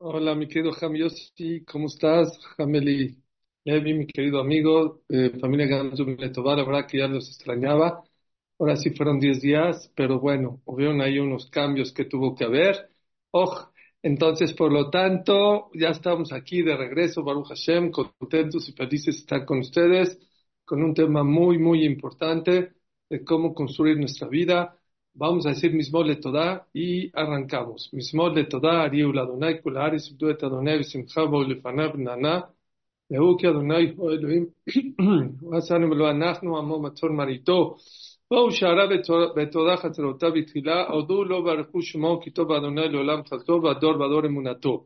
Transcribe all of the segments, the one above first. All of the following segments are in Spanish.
Hola, mi querido Jami Yossi, ¿cómo estás? Jameli Levi, mi querido amigo, eh, familia Gamzum Letová, la verdad que ya los extrañaba. Ahora sí fueron 10 días, pero bueno, hubieron ahí unos cambios que tuvo que haber. Oh, entonces, por lo tanto, ya estamos aquí de regreso, Baruch Hashem, contentos y felices de estar con ustedes, con un tema muy, muy importante de cómo construir nuestra vida. Vamos a decir Mismol le Todá y arrancamos. Mismol le Todá, Ariu la Adonai, Kulari, Subduet Adonai, Simchabo, Lefanav, Nana, Lehu ki Adonai, Ho Elohim, Wasanim lo Anachnu, Amo Matzor Marito, באו שערה בתודה חצרותיו בתחילה, הודו לו ברכו שמו כי טוב אדוני לעולם חלקו והדור והדור אמונתו.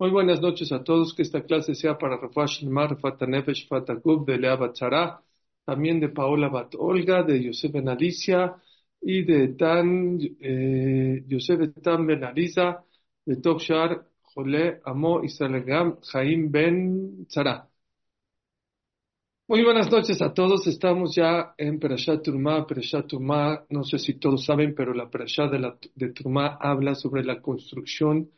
Muy buenas noches a todos, que esta clase sea para Rafa Shilmar, Rafata Nefesh, Rafata Gub, de Lea Batzara, también de Paola Bat Olga, de Yosef Ben Alicia, y de Tan, eh, Yosef Tan Ben de Tokshar, Jole, Amo, Israel Gam, Jaim Ben Tzara. Muy buenas noches a todos. Estamos ya en Perashat Turma. Perashat Turma, no sé si todos saben, pero la Perashat de, de Turma habla sobre la construcción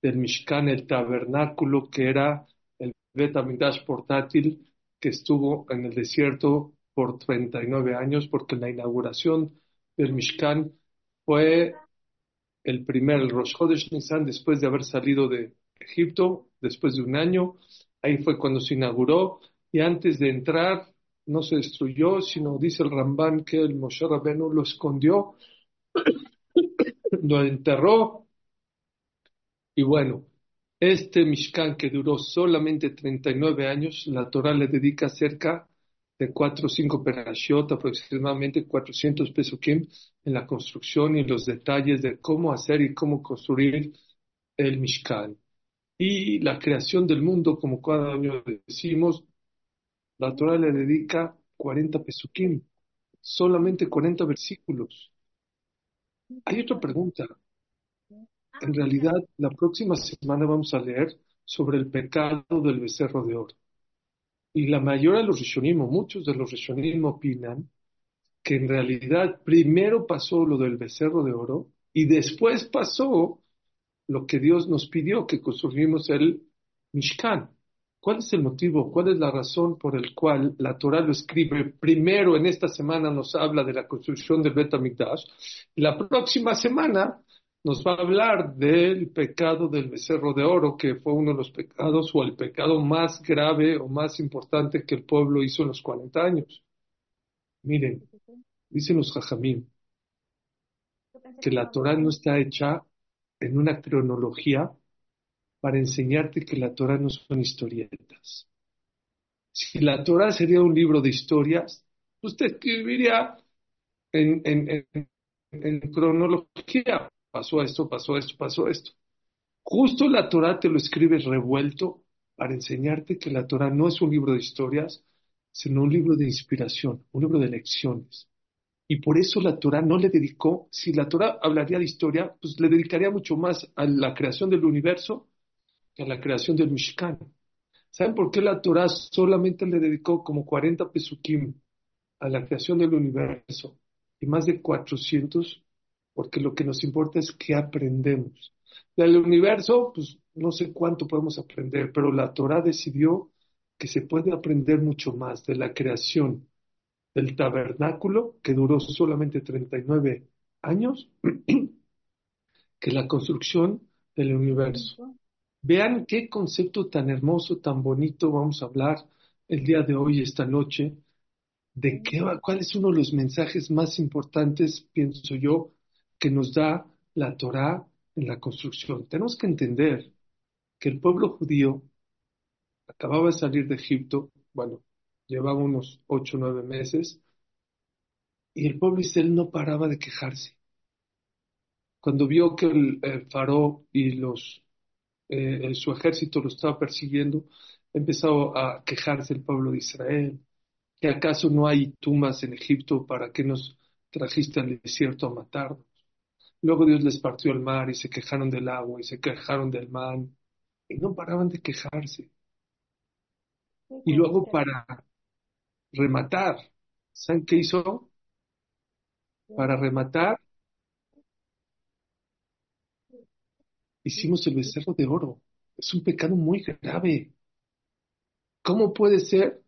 del Mishkan, el tabernáculo que era el Bet Amidash portátil que estuvo en el desierto por 39 años, porque la inauguración del Mishkan fue el primer, el Rosh Chodesh Nisan, después de haber salido de Egipto, después de un año. Ahí fue cuando se inauguró y antes de entrar no se destruyó, sino dice el Ramban que el Moshe Rabenu lo escondió, lo enterró. Y bueno, este Mishkan que duró solamente 39 años, la Torah le dedica cerca de 4 o 5 perashiot, aproximadamente 400 pesukim, en la construcción y los detalles de cómo hacer y cómo construir el Mishkan. Y la creación del mundo, como cada año decimos, la Torah le dedica 40 pesukim, solamente 40 versículos. Hay otra pregunta. En realidad, la próxima semana vamos a leer sobre el pecado del becerro de oro. Y la mayoría de los Rishonim, muchos de los Rishonim opinan que en realidad primero pasó lo del becerro de oro y después pasó lo que Dios nos pidió, que construimos el Mishkan. ¿Cuál es el motivo? ¿Cuál es la razón por el cual la Torah lo escribe? Primero en esta semana nos habla de la construcción del Bet HaMikdash la próxima semana nos va a hablar del pecado del becerro de oro, que fue uno de los pecados o el pecado más grave o más importante que el pueblo hizo en los 40 años. Miren, dicen los jajamín que la Torah no está hecha en una cronología para enseñarte que la Torah no son historietas. Si la Torah sería un libro de historias, usted escribiría en, en, en, en cronología. Pasó esto, pasó esto, pasó esto. Justo la Torah te lo escribe revuelto para enseñarte que la Torah no es un libro de historias, sino un libro de inspiración, un libro de lecciones. Y por eso la Torah no le dedicó, si la Torah hablaría de historia, pues le dedicaría mucho más a la creación del universo que a la creación del Mishkan. ¿Saben por qué la Torah solamente le dedicó como 40 pesukim a la creación del universo y más de 400? Porque lo que nos importa es qué aprendemos. Del universo, pues no sé cuánto podemos aprender, pero la Torah decidió que se puede aprender mucho más de la creación del tabernáculo, que duró solamente 39 años, que la construcción del universo. Vean qué concepto tan hermoso, tan bonito vamos a hablar el día de hoy, esta noche, de qué, cuál es uno de los mensajes más importantes, pienso yo, que nos da la Torá en la construcción. Tenemos que entender que el pueblo judío acababa de salir de Egipto, bueno, llevaba unos ocho o nueve meses, y el pueblo Israel no paraba de quejarse. Cuando vio que el, el faraón y los eh, su ejército lo estaba persiguiendo, empezó a quejarse el pueblo de Israel, que acaso no hay tumbas en Egipto para que nos trajiste al desierto a matarnos. Luego Dios les partió el mar y se quejaron del agua y se quejaron del man y no paraban de quejarse. Y luego para rematar, ¿saben qué hizo? Para rematar, hicimos el becerro de oro. Es un pecado muy grave. ¿Cómo puede ser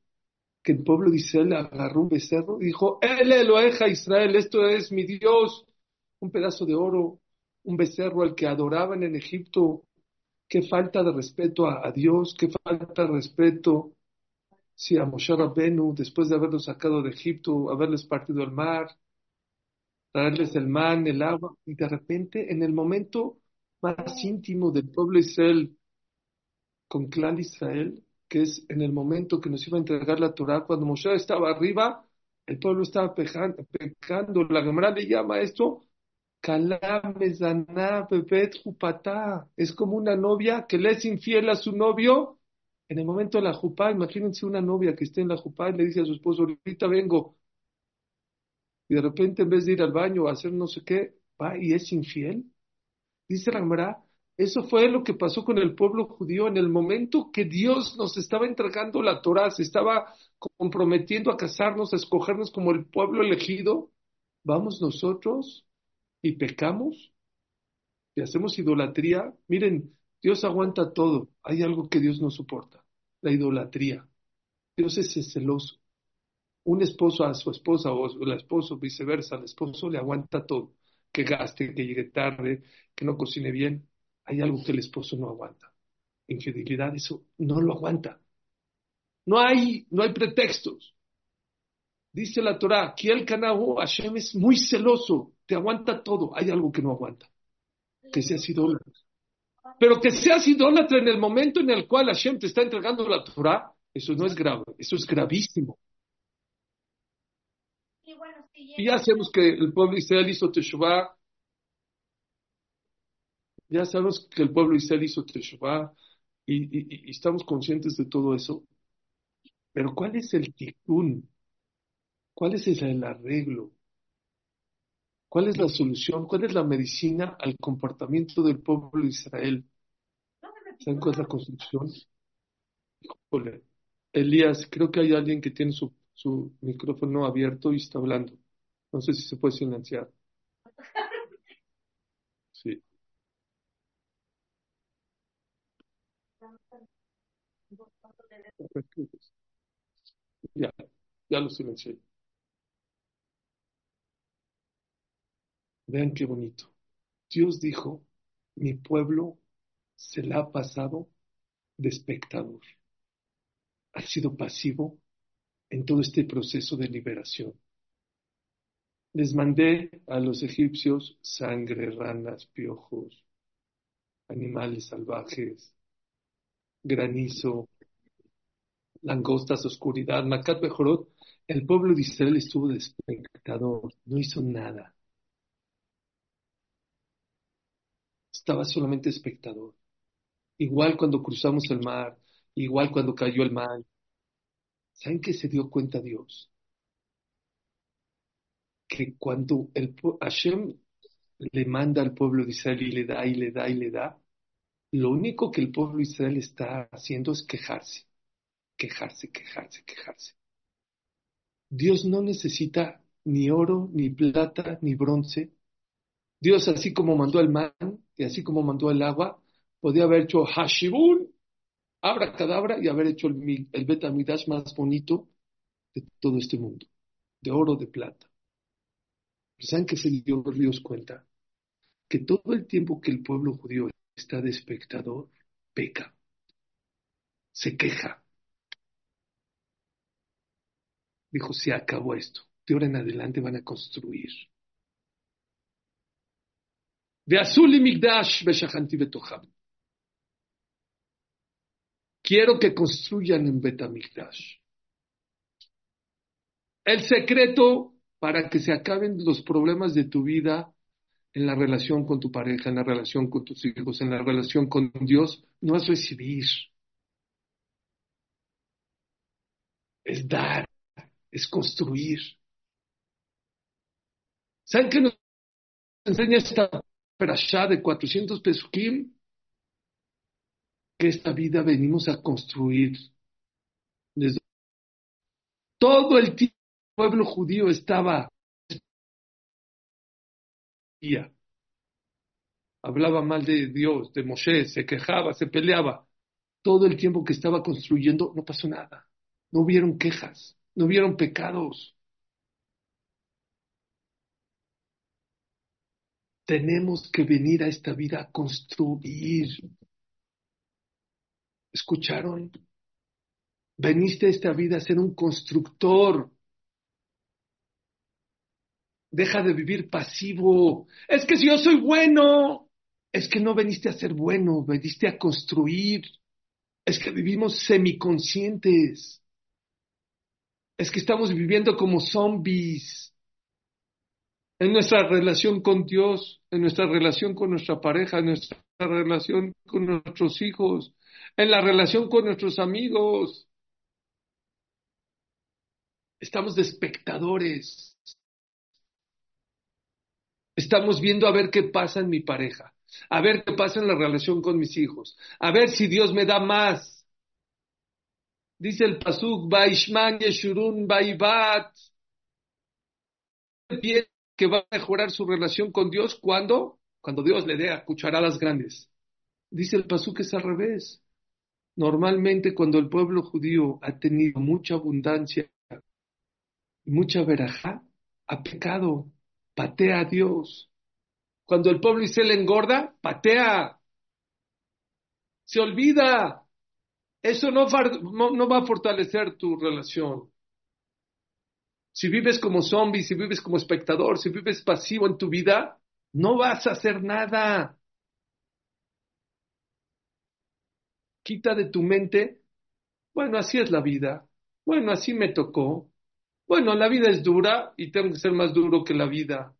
que el pueblo de Israel agarró un becerro y dijo, Él Eloheja Israel, esto es mi Dios, un pedazo de oro, un becerro al que adoraban en Egipto? Qué falta de respeto a, Dios, qué falta de respeto si a Moshe Rabbenu, después de haberlos sacado de Egipto, haberles partido el mar, traerles el man, el agua, y de repente, en el momento más íntimo del pueblo de Israel, con clan Israel, que es en el momento que nos iba a entregar la Torah, cuando Moshe estaba arriba, el pueblo estaba pecando. La Gemara le llama esto es como una novia que le es infiel a su novio en el momento de la jupá. Imagínense una novia que esté en la jupá y le dice a su esposo, ahorita vengo. Y de repente en vez de ir al baño a hacer no sé qué, va y es infiel. Dice la eso fue lo que pasó con el pueblo judío en el momento que Dios nos estaba entregando la Torah, se estaba comprometiendo a casarnos, a escogernos como el pueblo elegido. Vamos nosotros y pecamos y hacemos idolatría, miren, Dios aguanta todo. Hay algo que Dios no soporta, la idolatría. Dios es celoso. Un esposo a su esposa o la esposa viceversa, al esposo le aguanta todo. Que gaste, que llegue tarde, que no cocine bien. Hay algo que el esposo no aguanta. Infidelidad, eso no lo aguanta. No hay, no hay pretextos. Dice la Torah, que el Canahu Hashem es muy celoso, te aguanta todo. Hay algo que no aguanta, que seas idólatra. Pero que seas idólatra en el momento en el cual Hashem te está entregando la Torah, eso no es grave, eso es gravísimo. Y ya sabemos que el pueblo Israel hizo Teshuvah. Ya sabemos que el pueblo Israel hizo Teshuvah y, y, estamos conscientes de todo eso. Pero ¿cuál es el tikkun? ¿Cuál es el arreglo? ¿Cuál es la solución? ¿Cuál es la medicina al comportamiento del pueblo de Israel? ¿Saben cuál es la construcción? Elías, creo que hay alguien que tiene su, su micrófono abierto y está hablando. No sé si se puede silenciar. Sí. Ya, ya lo silencié. Vean qué bonito. Dios dijo, mi pueblo se la ha pasado de espectador. Ha sido pasivo en todo este proceso de liberación. Les mandé a los egipcios sangre, ranas, piojos, animales salvajes, granizo, langostas, oscuridad, Macat Bejorot. El pueblo de Israel estuvo de espectador, no hizo nada. Estaba solamente espectador. Igual cuando cruzamos el mar, igual cuando cayó el mar. ¿Saben qué se dio cuenta Dios? Que cuando el Hashem le manda al pueblo de Israel y le da y le da y le da, lo único que el pueblo de Israel está haciendo es quejarse, quejarse, quejarse, quejarse. Dios no necesita ni oro, ni plata, ni bronce. Dios, así como mandó el man, y así como mandó el agua, podía haber hecho Hashibun, abra cadabra, y haber hecho el, el Betamidash más bonito de todo este mundo, de oro, de plata. ¿Saben que se dio Dios cuenta? Que todo el tiempo que el pueblo judío está de espectador, peca, se queja. Dijo, se acabó esto. De ahora en adelante van a construir. Quiero que construyan en Betamigdash. El secreto para que se acaben los problemas de tu vida en la relación con tu pareja, en la relación con tus hijos, en la relación con Dios, no es recibir. Es dar, es construir. ¿Saben qué nos enseña esta allá de 400 pesukim, que esta vida venimos a construir. Todo el tiempo el pueblo judío estaba hablaba mal de Dios, de Moshe, se quejaba, se peleaba. Todo el tiempo que estaba construyendo no pasó nada. No hubieron quejas, no hubieron pecados. Tenemos que venir a esta vida a construir. ¿Escucharon? Veniste a esta vida a ser un constructor. Deja de vivir pasivo. Es que si yo soy bueno, es que no veniste a ser bueno, veniste a construir. Es que vivimos semiconscientes. Es que estamos viviendo como zombies. En nuestra relación con Dios, en nuestra relación con nuestra pareja, en nuestra relación con nuestros hijos, en la relación con nuestros amigos. Estamos de espectadores. Estamos viendo a ver qué pasa en mi pareja, a ver qué pasa en la relación con mis hijos, a ver si Dios me da más. Dice el Pasuk, Baishman Yeshurun Baibat, que va a mejorar su relación con Dios cuando, cuando Dios le dé a cucharadas grandes. Dice el Pasuk que es al revés. Normalmente cuando el pueblo judío ha tenido mucha abundancia y mucha verajá, ha pecado, patea a Dios. Cuando el pueblo Israel engorda, patea. Se olvida. Eso no, va a fortalecer tu relación. Si vives como zombie, si vives como espectador, si vives pasivo en tu vida, no vas a hacer nada. Quita de tu mente, bueno, así es la vida, bueno, así me tocó, bueno, la vida es dura y tengo que ser más duro que la vida.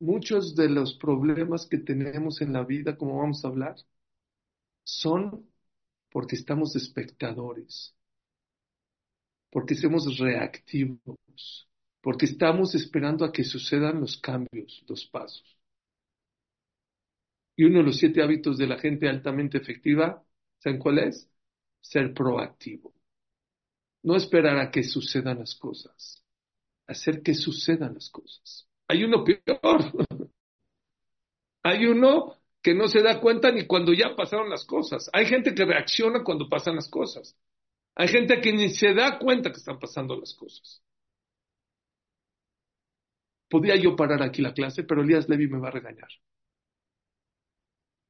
Muchos de los problemas que tenemos en la vida, como vamos a hablar, son porque estamos espectadores, porque somos reactivos, porque estamos esperando a que sucedan los cambios, los pasos. Y uno de los siete hábitos de la gente altamente efectiva, ¿saben cuál es? Ser proactivo. No esperar a que sucedan las cosas, hacer que sucedan las cosas. Hay uno peor. Hay uno que no se da cuenta ni cuando ya pasaron las cosas. Hay gente que reacciona cuando pasan las cosas. Hay gente que ni se da cuenta que están pasando las cosas. Podía yo parar aquí la clase, pero Elías Levy me va a regañar.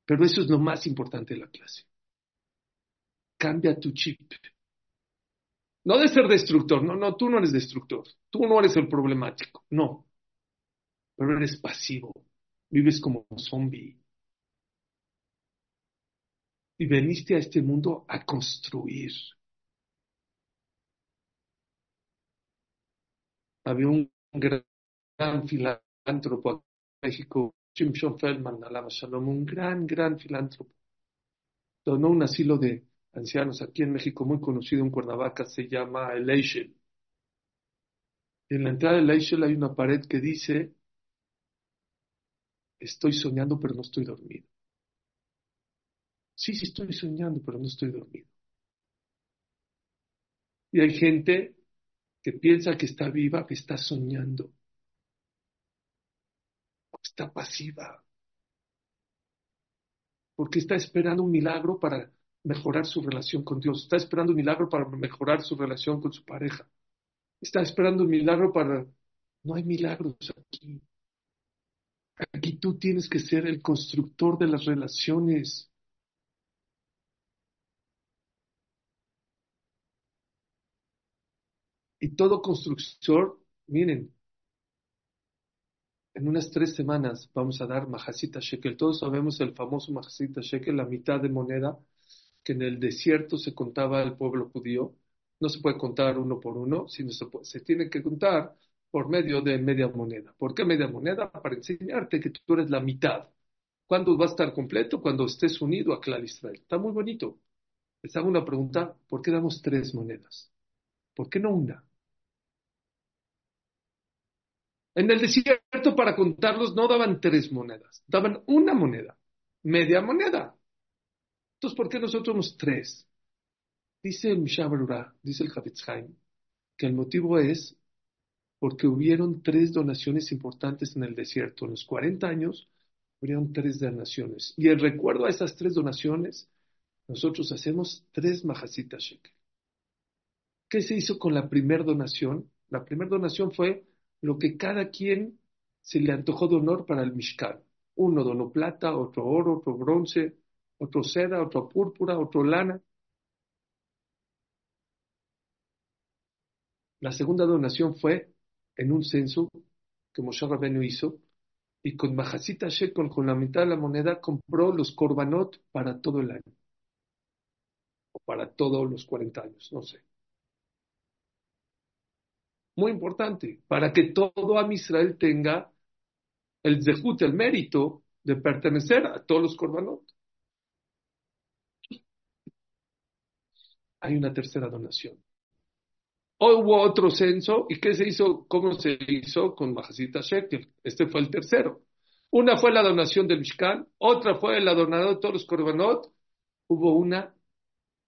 Pero eso es lo más importante de la clase. Cambia tu chip. No de ser destructor, no, no, tú no eres destructor, tú no eres el problemático, no. Pero eres pasivo, vives como un zombie. Y veniste a este mundo a construir. Había un gran, filántropo en México, Jim Feldman, Alama Shalom, un gran, gran filántropo. Donó un asilo de ancianos aquí en México, muy conocido en Cuernavaca, se llama el Eichel. En la entrada del Eichel hay una pared que dice, estoy soñando pero no estoy dormido. Sí, sí estoy soñando pero no estoy dormido. Y hay gente que piensa que está viva, que está soñando. Está pasiva. Porque está esperando un milagro para mejorar su relación con Dios, está esperando un milagro para mejorar su relación con su pareja, está esperando un milagro para... No hay milagros aquí. Aquí tú tienes que ser el constructor de las relaciones. Y todo constructor, miren, en unas tres semanas vamos a dar Majasita Shekel. Todos sabemos el famoso Majasita Shekel, la mitad de moneda que en el desierto se contaba al pueblo judío. No se puede contar uno por uno, sino se, se tiene que contar por medio de media moneda. ¿Por qué media moneda? Para enseñarte que tú eres la mitad. ¿Cuándo va a estar completo? Cuando estés unido a Clar Israel. Está muy bonito. Les hago una pregunta. ¿Por qué damos tres monedas? ¿Por qué no una? En el desierto, para contarlos, no daban tres monedas, daban una moneda, media moneda. Entonces, ¿por qué nosotros somos tres? Dice el Mishabarura, dice el Haim, que el motivo es porque hubieron tres donaciones importantes en el desierto. En los 40 años hubieron tres donaciones. Y en recuerdo a esas tres donaciones, nosotros hacemos tres majasitas shekel. ¿Qué se hizo con la primera donación? La primera donación fue lo que cada quien se le antojó de honor para el Mishkan. Uno donó plata, otro oro, otro bronce, otro seda, otro púrpura, otro lana. La segunda donación fue en un censo que Moshe Rabbeinu hizo y con Majasita Shekel, con la mitad de la moneda, compró los korbanot para todo el año. O para todos los 40 años, no sé. Muy importante, para que todo Am Israel tenga el zehut, el mérito de pertenecer a todos los korbanot. Hay una tercera donación. hubo otro censo, ¿y qué se hizo? ¿Cómo se hizo con Majasita Shekel? Este fue el tercero. Una fue la donación del Mishkan, otra fue la donación de todos los korbanot. Hubo una,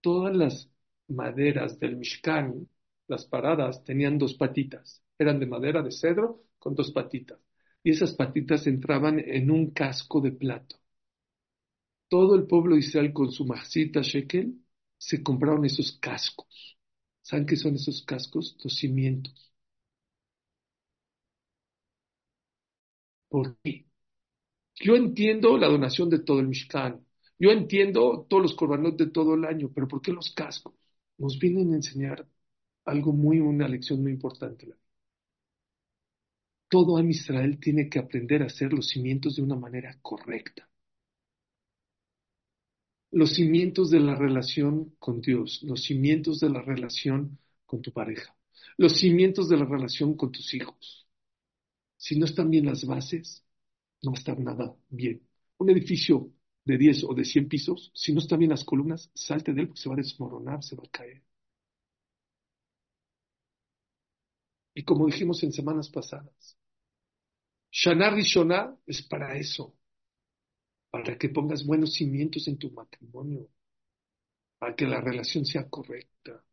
todas las maderas del Mishkan, las paradas, tenían dos patitas. Eran de madera de cedro con dos patitas. Y esas patitas entraban en un casco de plato. Todo el pueblo de Israel con su Majasita Shekel se compraron esos cascos. ¿Saben qué son esos cascos? Los cimientos. ¿Por qué? Yo entiendo la donación de todo el Mishkan. Yo entiendo todos los korbanot de todo el año, pero ¿por qué los cascos? Nos vienen a enseñar algo muy, una lección muy importante. Todo Am Israel tiene que aprender a hacer los cimientos de una manera correcta los cimientos de la relación con Dios, los cimientos de la relación con tu pareja, los cimientos de la relación con tus hijos. Si no están bien las bases, no va a estar nada bien. Un edificio de 10 o de 100 pisos, si no están bien las columnas, salte de él porque se va a desmoronar, se va a caer. Y como dijimos en semanas pasadas, Shanar Rishonah es para eso, para que pongas buenos cimientos en tu matrimonio, para que la relación sea correcta.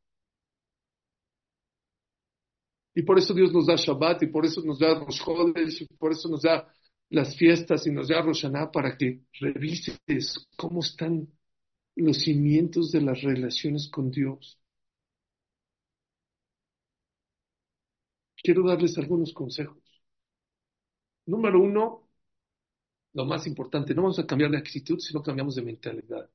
Y por eso Dios nos da Shabbat, y por eso nos da los Jodes, y por eso nos da las fiestas, y nos da Roshaná, para que revises cómo están los cimientos de las relaciones con Dios. Quiero darles algunos consejos. Número uno, lo más importante, no vamos a cambiar de actitud, sino cambiamos de mentalidad.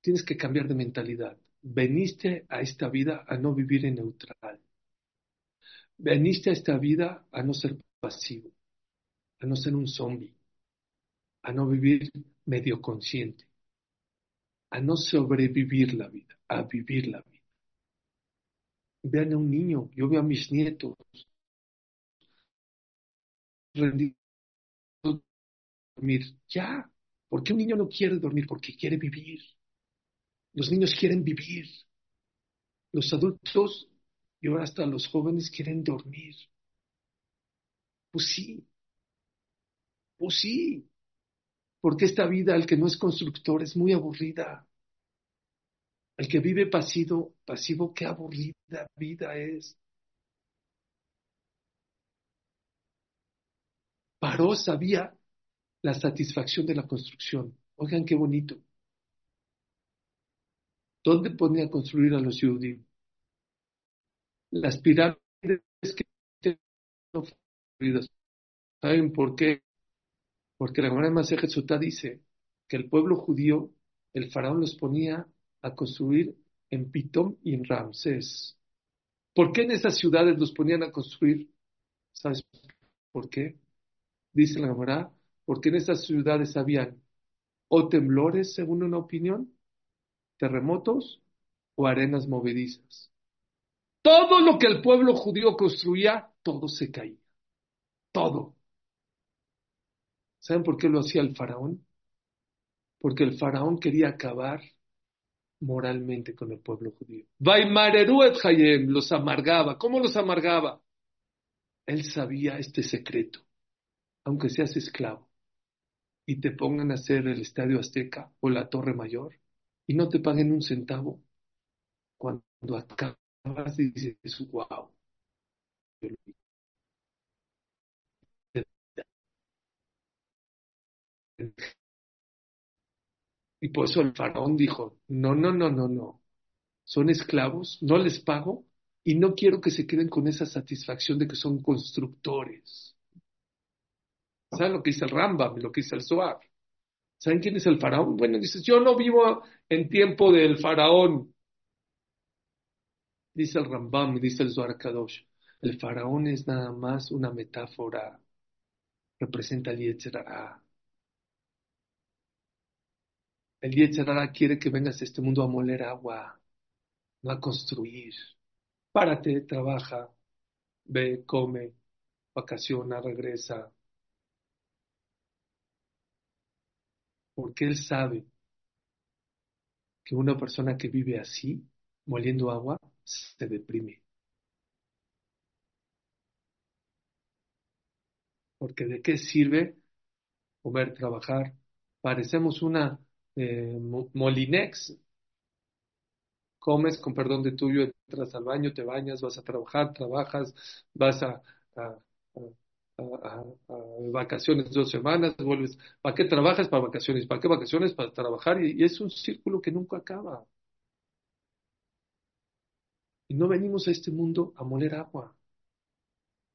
Tienes que cambiar de mentalidad. Veniste a esta vida a no vivir en neutral. Veniste a esta vida a no ser pasivo, a no ser un zombie, a no vivir medio consciente, a no sobrevivir la vida, a vivir la vida. Vean a un niño, yo veo a mis nietos rendidos dormir. Ya. ¿Por qué un niño no quiere dormir? Porque quiere vivir. Los niños quieren vivir. Los adultos y ahora hasta los jóvenes quieren dormir. Pues sí. Pues sí. Porque esta vida, el que no es constructor, es muy aburrida. El que vive pasivo, pasivo, qué aburrida vida es. Paró, sabía la satisfacción de la construcción. Oigan qué bonito. ¿Dónde ponía a construir a los judíos? Las pirámides que no fueron ¿Saben por qué? Porque la Gemara Masejet Sotá dice que el pueblo judío, el faraón los ponía a construir en Pitom y en Ramsés. ¿Por qué en esas ciudades los ponían a construir? ¿Sabes por qué? Dice la Gemara, porque en esas ciudades habían o temblores, según una opinión, terremotos o arenas movedizas. Todo lo que el pueblo judío construía, todo se caía. Todo. ¿Saben por qué lo hacía el faraón? Porque el faraón quería acabar moralmente con el pueblo judío. los amargaba. ¿Cómo los amargaba? Él sabía este secreto, aunque seas esclavo, y te pongan a hacer el Estadio Azteca o la Torre Mayor y no te paguen un centavo, cuando acabas y dices, wow. Y por eso el faraón dijo, no, no, no, no, no, son esclavos, no les pago y no quiero que se queden con esa satisfacción de que son constructores. ¿Saben lo que dice el Rambam, lo que dice el Zohar? ¿Saben quién es el faraón? Bueno, dices, yo no vivo en tiempo del faraón. Dice el Rambam, dice el Zohar Kadosh. El faraón es nada más una metáfora. Representa el Yetzerara. El Yetzerara quiere que vengas a este mundo a moler agua, no a construir. Párate, trabaja, ve, come, vacaciona, regresa. Porque él sabe que una persona que vive así, moliendo agua, se deprime. Porque de qué sirve comer, trabajar. Parecemos una eh, molinex. Comes con perdón de tuyo, entras al baño, te bañas, vas a trabajar, trabajas, vas a, a, vacaciones dos semanas, vuelves. ¿Para qué trabajas? Para vacaciones. ¿Para qué vacaciones? Para trabajar. y es un círculo que nunca acaba. Y no venimos a este mundo a moler agua.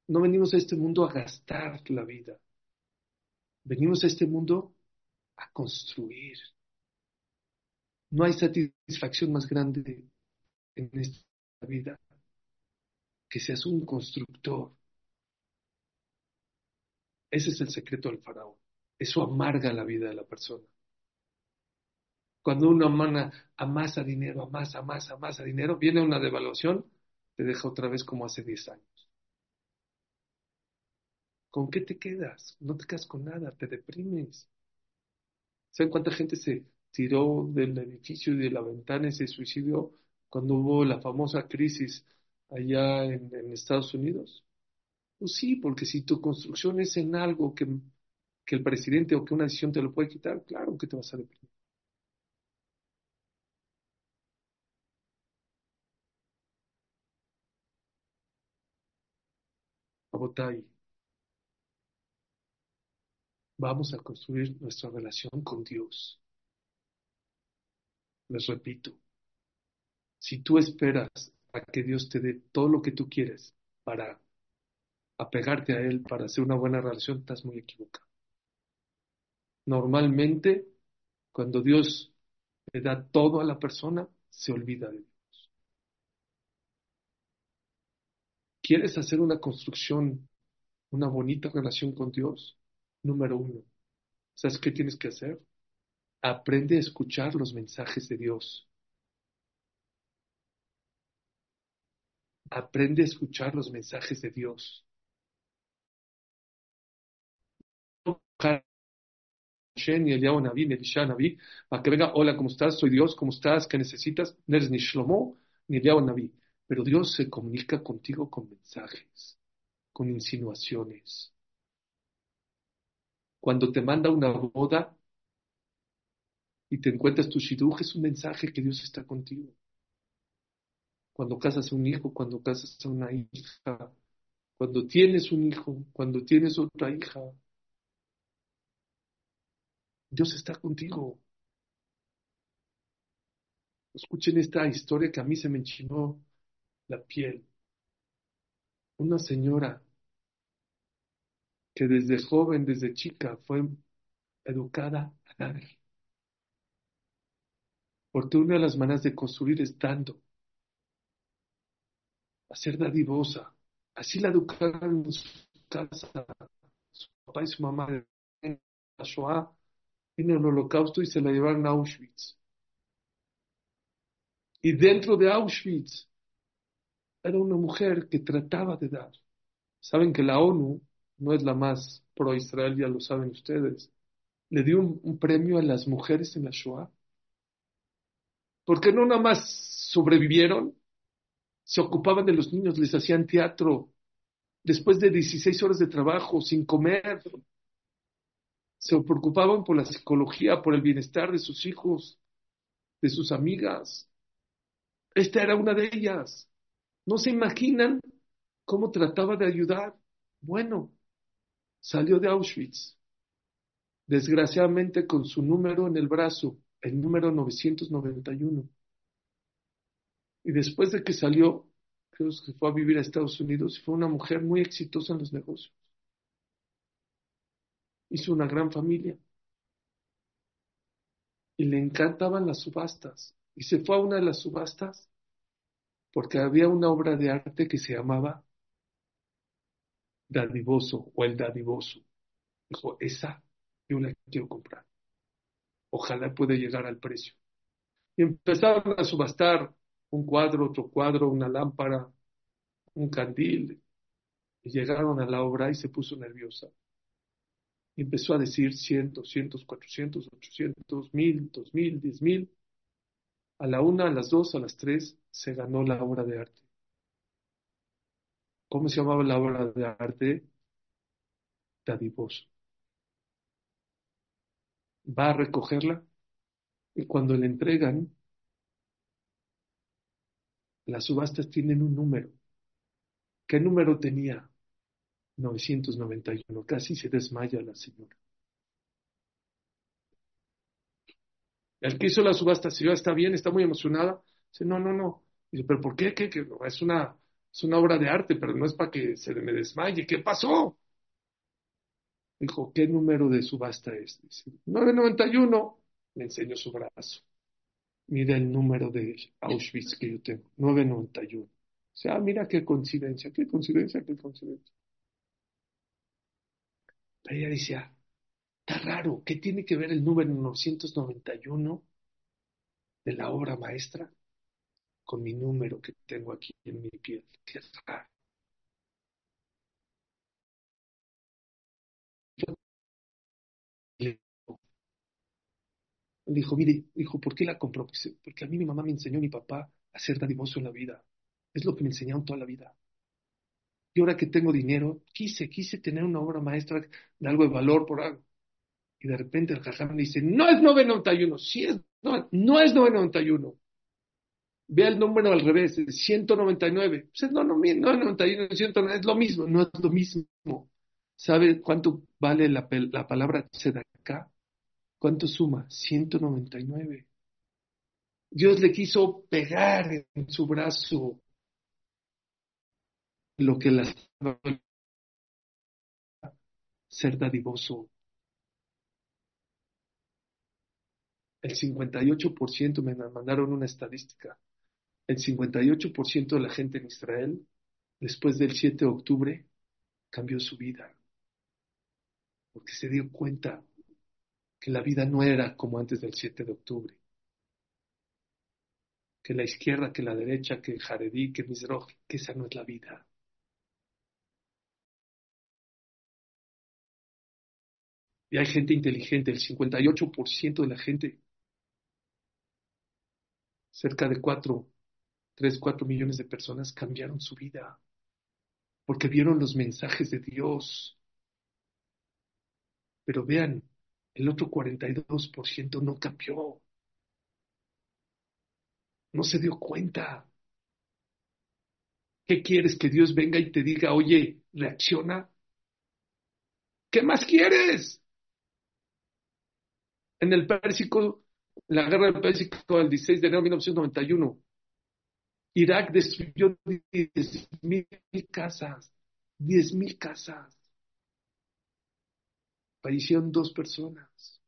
No venimos a este mundo a gastar la vida. Venimos a este mundo a construir. No hay satisfacción más grande en esta vida que seas un constructor. Ese es el secreto del faraón. Eso amarga la vida de la persona. Cuando una humana amasa dinero, amasa, amasa, amasa dinero, viene una devaluación, te deja otra vez como hace 10 años. ¿Con qué te quedas? No te quedas con nada, te deprimes. ¿Saben cuánta gente se tiró del edificio y de la ventana y se suicidó cuando hubo la famosa crisis allá en, en Estados Unidos? Pues sí, porque si tu construcción es en algo que, que el presidente o que una decisión te lo puede quitar, claro que te vas a deprimir. vamos a construir nuestra relación con Dios. Les repito, si tú esperas a que Dios te dé todo lo que tú quieres para apegarte a Él, para hacer una buena relación, estás muy equivocado. Normalmente, cuando Dios le da todo a la persona, se olvida de Dios. ¿Quieres hacer una construcción, una bonita relación con Dios? Número uno, ¿sabes qué tienes que hacer? Aprende a escuchar los mensajes de Dios. Aprende a escuchar los mensajes de Dios. Ni Eliyahu Naví, ni Elisha Naví, para que venga, hola, ¿cómo estás? Soy Dios, ¿cómo estás? ¿Qué necesitas? No eres ni Shlomo, ni Eliyahu Naví. Pero Dios se comunica contigo con mensajes, con insinuaciones. Cuando te manda una boda y te encuentras tu shidduch, es un mensaje que Dios está contigo. Cuando casas a un hijo, cuando casas a una hija, cuando tienes un hijo, cuando tienes otra hija, Dios está contigo. Escuchen esta historia que a mí se me enchinó la piel. Una señora que desde joven, desde chica, fue educada a dar. Porque una de las maneras de construir es dando, a ser dadivosa. Así la educaron en su casa, su papá y su mamá en la Shoah, en el holocausto y se la llevaron a Auschwitz. Y dentro de Auschwitz era una mujer que trataba de dar. Saben que la ONU no es la más pro-Israel, ya lo saben ustedes. Le dio un, premio a las mujeres en la Shoah. Porque no nada más sobrevivieron, se ocupaban de los niños, les hacían teatro. Después de 16 horas de trabajo, sin comer, se preocupaban por la psicología, por el bienestar de sus hijos, de sus amigas. Esta era una de ellas. No se imaginan cómo trataba de ayudar. Bueno, salió de Auschwitz. desgraciadamente con su número en el brazo, el número 991. Y después de que salió, creo que fue a vivir a Estados Unidos, fue una mujer muy exitosa en los negocios. Hizo una gran familia. Y le encantaban las subastas. Y se fue a una de las subastas porque había una obra de arte que se llamaba Dadivoso o El Dadivoso. Dijo, esa yo la quiero comprar. Ojalá pueda llegar al precio. Y empezaron a subastar un cuadro, otro cuadro, una lámpara, un candil. Y llegaron a la obra y se puso nerviosa. Empezó a decir cientos, cientos, cuatrocientos, ochocientos, mil, dos mil, diez mil. A la una, a las dos, a las tres se ganó la obra de arte. ¿Cómo se llamaba la obra de arte? Dadivoso. Va a recogerla y cuando le entregan, las subastas tienen un número. ¿Qué número tenía? 991. Casi se desmaya la señora. El que hizo la subasta, si ya está bien, está muy emocionada. Dice, no, no, no. Dice, pero ¿por qué? ¿Qué? Es, una, es una obra de arte, pero no es para que se me desmaye. ¿Qué pasó? Dijo, ¿qué número de subasta es? Dice, 991. Le enseñó su brazo. Mira el número de Auschwitz que yo tengo, 991. O sea, mira qué coincidencia, qué coincidencia, qué coincidencia. Ella decía, está raro, ¿qué tiene que ver el número 991 de la obra maestra con mi número que tengo aquí en mi piel? Qué raro. Le dijo, mire, dijo, ¿por qué la compró? Porque a mí mi mamá me enseñó, mi papá, a ser dadivoso en la vida. Es lo que me enseñaron toda la vida. Y ahora que tengo dinero, quise, quise tener una obra maestra de algo de valor por algo. Y de repente el jajam me dice, no es 991, sí es, no, no es 991. Vea el número al revés, es 199. Pues no, no, no, 91, 199, es lo mismo, no es lo mismo. ¿Sabe cuánto vale la, la palabra acá? ¿Cuánto suma? 199. Dios le quiso pegar en su brazo lo que la ser dadivoso. El 58% me mandaron una estadística. El 58% de la gente en Israel, después del 7 de octubre, cambió su vida. Porque se dio cuenta que la vida no era como antes del 7 de octubre. Que la izquierda, que la derecha, que Jaredí, que Misroj, que esa no es la vida. Y hay gente inteligente, el 58% de la gente, cerca de 4, 3, 4 millones de personas cambiaron su vida porque vieron los mensajes de Dios. Pero vean, el otro 42% no cambió. No se dio cuenta. ¿Qué quieres? Que Dios venga y te diga, oye, reacciona. ¿Qué más quieres? En el Pérsico, la guerra del Pérsico del 16 de enero de 1991, Irak destruyó 10.000 casas, 10.000 casas fallecieron dos personas.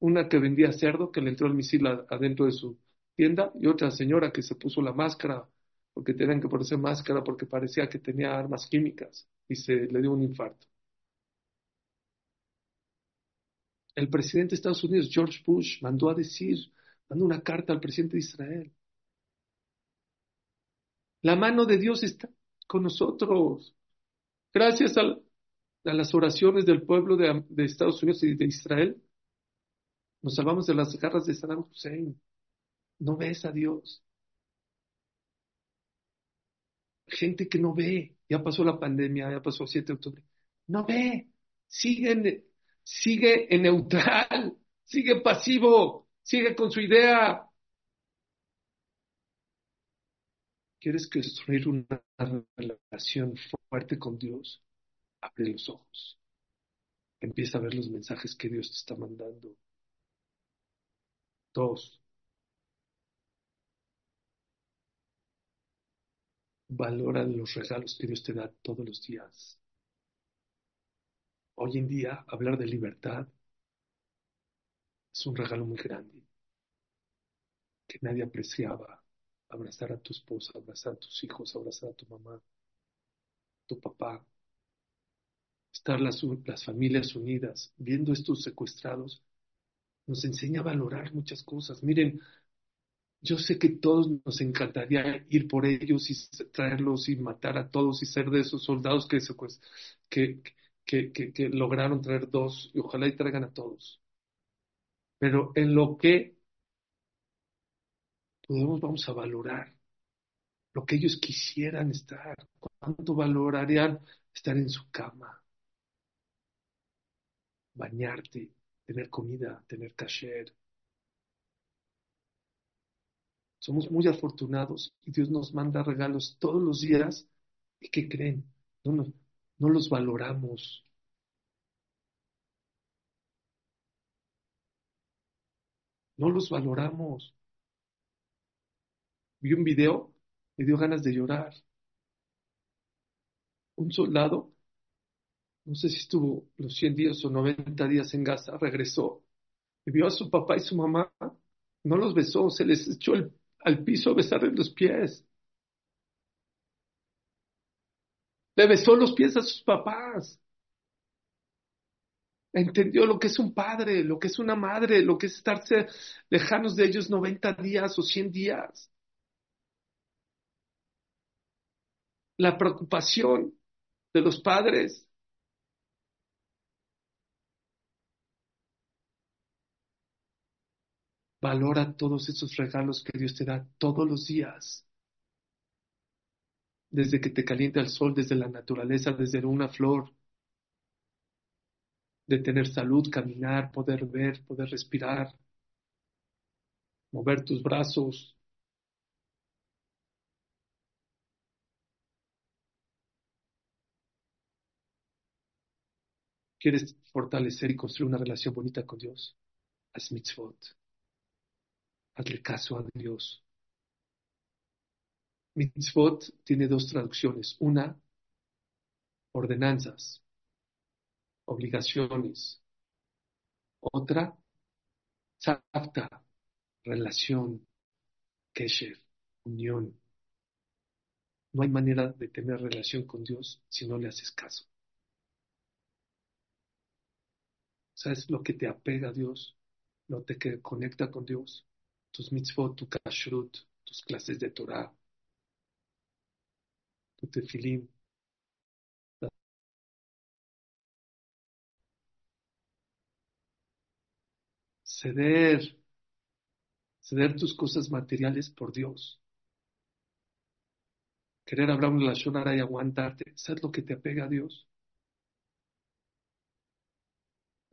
Una que vendía cerdo, que le entró el misil adentro de su tienda, y otra señora que se puso la máscara, porque tenían que ponerse máscara porque parecía que tenía armas químicas, y se le dio un infarto. El presidente de Estados Unidos, George Bush, mandó a decir, mandó una carta al presidente de Israel. La mano de Dios está con nosotros. Gracias a las oraciones del pueblo de, Estados Unidos y de Israel, nos salvamos de las garras de Saddam Hussein. No ves a Dios. Gente que no ve, ya pasó la pandemia, ya pasó el 7 de octubre. No ve, sigue en, sigue en neutral, sigue pasivo, sigue con su idea. ¿Quieres construir una relación fuerte con Dios? abre los ojos. Empieza a ver los mensajes que Dios te está mandando. Dos, valora los regalos que Dios te da todos los días. Hoy en día, hablar de libertad es un regalo muy grande que nadie apreciaba. Abrazar a tu esposa, abrazar a tus hijos, abrazar a tu mamá, tu papá. Estar las, las familias unidas, viendo estos secuestrados, nos enseña a valorar muchas cosas. Miren, yo sé que todos nos encantaría ir por ellos y traerlos y matar a todos y ser de esos soldados que, que, que, lograron traer dos y ojalá y traigan a todos. Pero en lo que podemos, vamos a valorar lo que ellos quisieran estar, cuánto valorarían estar en su cama, bañarte, tener comida, tener kasher, Somos muy afortunados y Dios nos manda regalos todos los días. ¿Y qué creen? No, no, no los valoramos. No los valoramos. Vi un video, me dio ganas de llorar. Un soldado, no sé si estuvo los 100 días o 90 días en Gaza, regresó y vio a su papá y su mamá, no los besó, se les echó el al piso a besarle los pies. Le besó los pies a sus papás. Entendió lo que es un padre, lo que es una madre, lo que es estarse lejanos de ellos 90 días o 100 días. La preocupación de los padres. Valora todos esos regalos que Dios te da todos los días. Desde que te calienta el sol, desde la naturaleza, desde una flor. De tener salud, caminar, poder ver, poder respirar, mover tus brazos. ¿Quieres fortalecer y construir una relación bonita con Dios? Haz mitzvot. Hazle caso a Dios. Mitzvot tiene dos traducciones. Una, ordenanzas, obligaciones. Otra, tzafta, relación, kesher, unión. No hay manera de tener relación con Dios si no le haces caso. ¿Sabes lo que te apega a Dios? Lo que te conecta con Dios tus mitzvot, tu kashrut, tus clases de Torah, tefilim. Ceder, ceder tus cosas materiales por Dios. Querer hablar una relación y aguantarte, ¿sabes lo que te apega a Dios?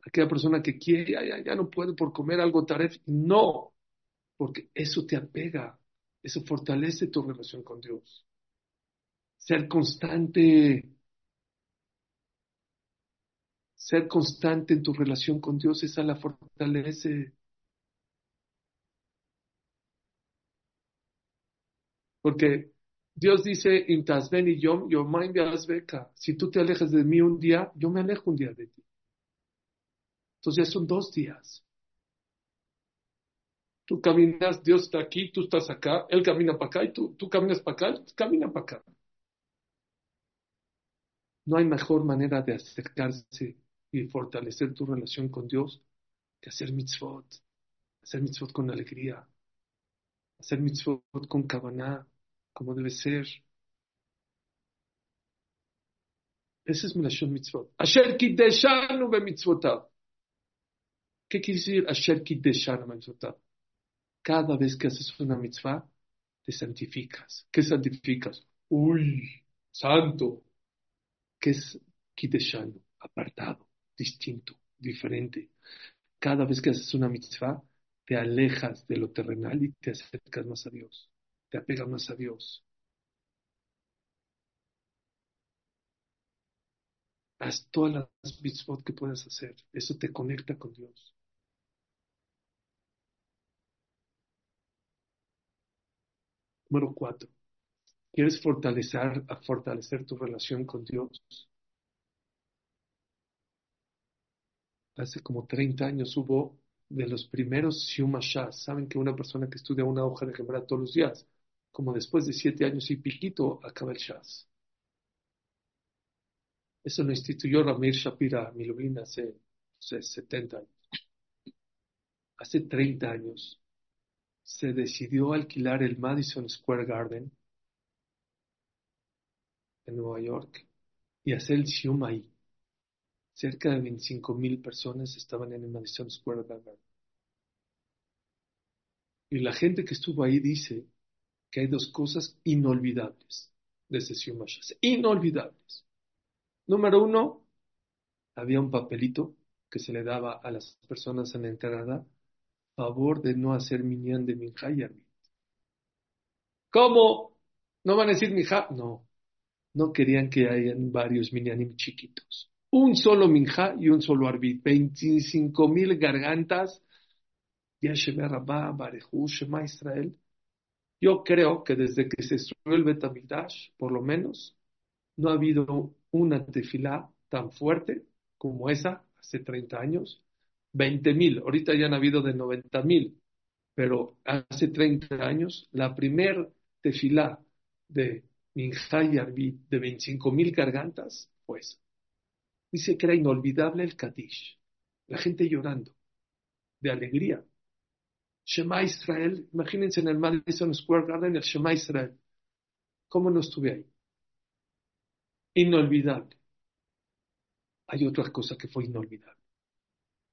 Aquella persona que quiere, ya, no puede por comer algo taref, no, porque eso te apega, eso fortalece tu relación con Dios. Ser constante, ser constante en tu relación con Dios, esa la fortalece. Porque Dios dice, y yo, yo beca. Si tú te alejas de mí un día, yo me alejo un día de ti. Entonces ya son dos días. Tú caminas, Dios está aquí, tú estás acá, Él camina para acá y tú, tú caminas para acá, camina para acá. No hay mejor manera de acercarse y fortalecer tu relación con Dios que hacer mitzvot, hacer mitzvot con alegría, hacer mitzvot con kavaná, como debe ser. Esa es mi relación mitzvot. Asher kideshanu be mitzvotav. ¿Qué quiere decir Asher kideshanu be mitzvotav? cada vez que haces una mitzvah, te santificas. ¿Qué santificas? Uy, santo. ¿Qué es Kideshanu? Apartado, distinto, diferente. Cada vez que haces una mitzvah, te alejas de lo terrenal y te acercas más a Dios. Te apegas más a Dios. Haz todas las mitzvot que puedas hacer. Eso te conecta con Dios. Número cuatro. ¿Quieres fortalecer, tu relación con Dios? Hace como 30 años hubo de los primeros Shas. Saben que una persona que estudia una hoja de Gemara todos los días, como después de siete años y piquito, acaba el Shas. Eso lo instituyó Ramir Shapira Milovin hace, hace 70 años. Hace 30 años se decidió alquilar el Madison Square Garden Nueva York y hacer el Shium ahí. Cerca de 25 mil personas estaban en el Madison Square Garden. Y la gente que estuvo ahí dice que hay dos cosas inolvidables de ese Shium Inolvidables. Número uno, había un papelito que se le daba a las personas en la entrada favor de no hacer minyan de minja y ¿Cómo? ¿No van a decir minja? No. No querían que hayan varios minyanim chiquitos. Un solo minja y un solo arbit. 25 mil gargantas. Israel. Yo creo que desde que se destruyó el Betamidash, por lo menos, no ha habido una tefilá tan fuerte como esa hace 30 años 20 mil, ahorita ya han habido de 90 mil, pero hace 30 años la primer tefilá de Minjay Arbi de 25 mil gargantas pues Dice que era inolvidable el Kadish, la gente llorando, de alegría. Shema Israel, imagínense en el Madison Square Garden el Shema Israel. ¿Cómo no estuve ahí? Inolvidable. Hay otra cosa que fue inolvidable.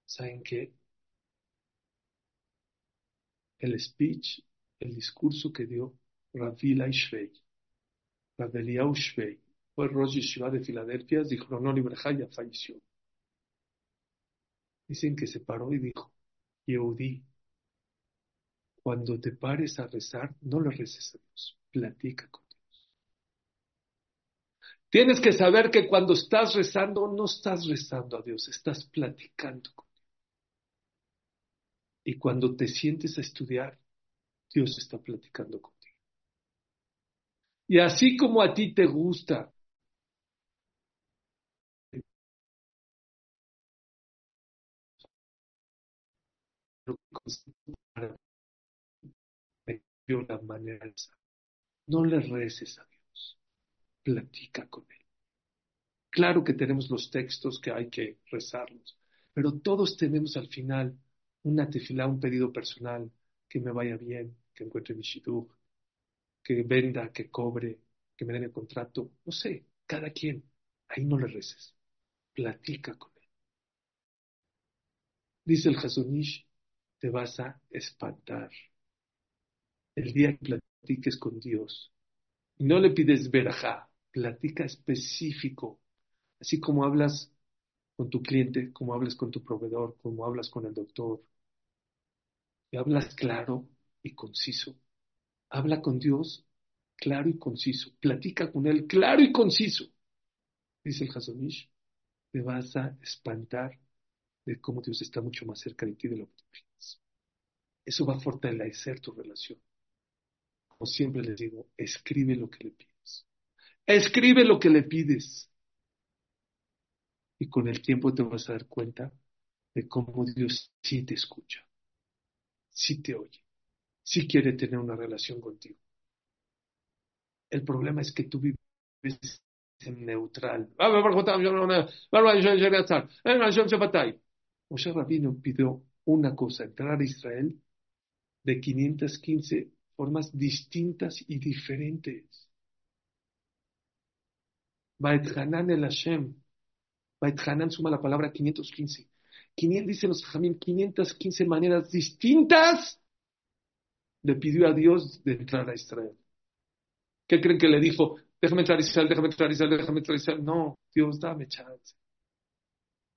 ¿saben qué? El speech, el discurso que dio Ravila Shvei, Raveliau Shvei, fue Rosh Yeshiva de Filadelfia, dijo, no, ya falleció. Dicen que se paró y dijo, Yehudi, cuando te pares a rezar, no le reces a Dios, platica con Dios. Tienes que saber que cuando estás rezando, no estás rezando a Dios, estás platicando con y cuando te sientes a estudiar, Dios está platicando contigo. Y así como a ti te gusta. La manera no le reces a Dios, platica con Él. Claro que tenemos los textos que hay que rezarlos, pero todos tenemos al final una tefilá, un pedido personal, que me vaya bien, que encuentre mi shidduch, que venda, que cobre, que me den el contrato, no sé, cada quien, ahí no le reces, platica con él. Dice el Hasunish, te vas a espantar. El día que platiques con Dios, no le pides verajá, platica específico, así como hablas con tu cliente, como hablas con tu proveedor, como hablas con el doctor. Y hablas claro y conciso. Habla con Dios claro y conciso. Platica con Él claro y conciso. Dice el Hazonish, te vas a espantar de cómo Dios está mucho más cerca de ti de lo que tú piensas. Eso va a fortalecer tu relación. Como siempre les digo, escribe lo que le pides. Escribe lo que le pides y con el tiempo te vas a dar cuenta de cómo Dios sí te escucha, sí te oye, sí quiere tener una relación contigo. El problema es que tú vives en neutral. Moshe Rabino pidió una cosa, entrar a Israel de 515 formas distintas y diferentes. Hanan el Hashem, Bait Hanan suma la palabra 515. 500, dicen los Jamín, 515 maneras distintas le pidió a Dios de entrar a Israel. ¿Qué creen que le dijo? Déjame entrar a Israel, déjame entrar a Israel, déjame entrar a Israel. No, Dios, dame chance.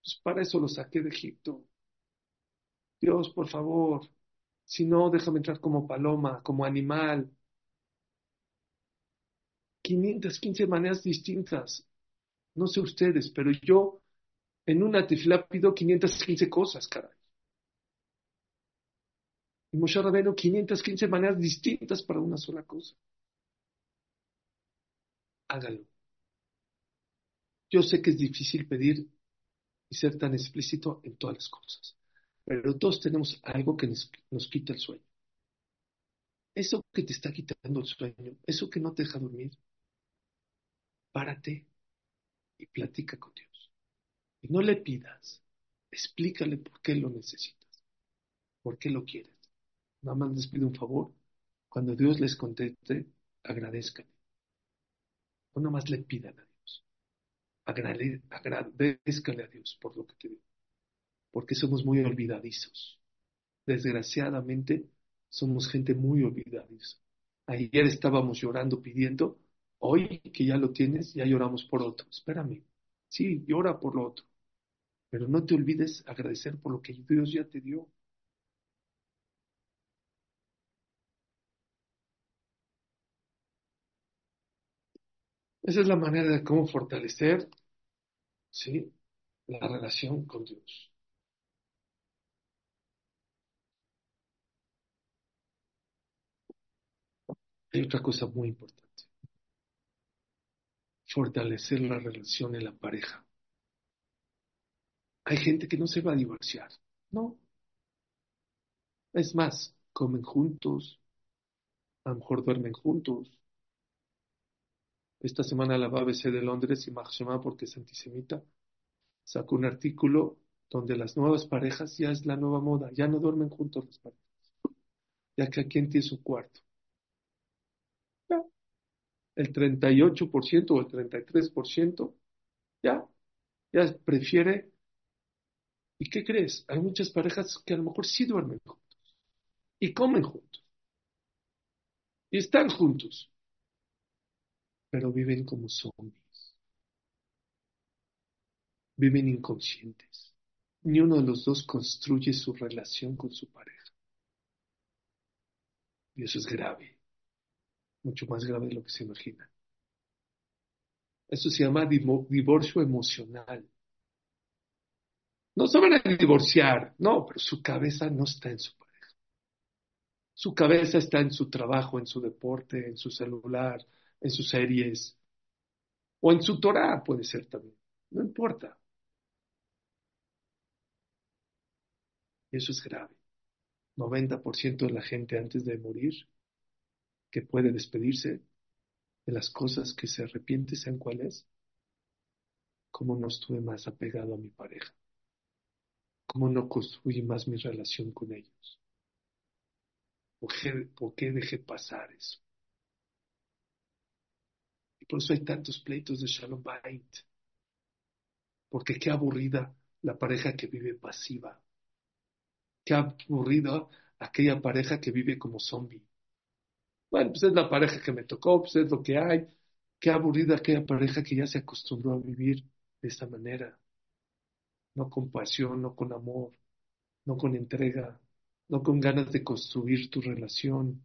Pues para eso lo saqué de Egipto. Dios, por favor, si no, déjame entrar como paloma, como animal. 515 maneras distintas. No sé ustedes, pero yo en una tefilá pido 515 cosas, caray. Y Moshe Rabbeinu 515 maneras distintas para una sola cosa. Hágalo. Yo sé que es difícil pedir y ser tan explícito en todas las cosas, pero todos tenemos algo que nos, nos quita el sueño. Eso que te está quitando el sueño, eso que no te deja dormir, párate y platica con Dios. Y no le pidas, explícale por qué lo necesitas, por qué lo quieres. Nada más les pido un favor. Cuando Dios les conteste, agradezcan. No nada más le pidan a Dios. Agrade, agradezcanle a Dios por lo que te dio. Porque somos muy olvidadizos. Desgraciadamente, somos gente muy olvidadiza. Ayer estábamos llorando pidiendo, hoy que ya lo tienes, ya lloramos por otro. Espérame. Sí, llora por lo otro. Pero no te olvides agradecer por lo que Dios ya te dio. Esa es la manera de cómo fortalecer ¿sí? la relación con Dios. Hay otra cosa muy importante. Fortalecer la relación en la pareja. Hay gente que no se va a divorciar. No. Es más, comen juntos, a lo mejor duermen juntos, esta semana la BBC de Londres, y Mahshema, porque es antisemita, sacó un artículo donde las nuevas parejas ya es la nueva moda, ya no duermen juntos las parejas, ya que aquí tiene su cuarto. Ya. El 38% o el 33% ya, ya prefiere. ¿Y qué crees? Hay muchas parejas que a lo mejor sí duermen juntos y comen juntos y están juntos, pero viven como zombies. Viven inconscientes. Ni uno de los dos construye su relación con su pareja. Y eso es grave, mucho más grave de lo que se imagina. Eso se llama divorcio emocional. No se van a divorciar, no, pero su cabeza no está en su pareja. Su cabeza está en su trabajo, en su deporte, en su celular, en sus series, o en su Torah puede ser también, no importa. Eso es grave. 90% de la gente antes de morir que puede despedirse de las cosas que se arrepiente, ¿saben cuál es? Cómo no estuve más apegado a mi pareja. Cómo no construí más mi relación con ellos. ¿Por qué, por qué dejé pasar eso? Por eso hay tantos pleitos de Shalom Bait. Porque qué aburrida la pareja que vive pasiva. Qué aburrida aquella pareja que vive como zombie. Bueno, pues es la pareja que me tocó, pues es lo que hay. Qué aburrida aquella pareja que ya se acostumbró a vivir de esta manera. No con pasión, no con amor, no con entrega, no con ganas de construir tu relación,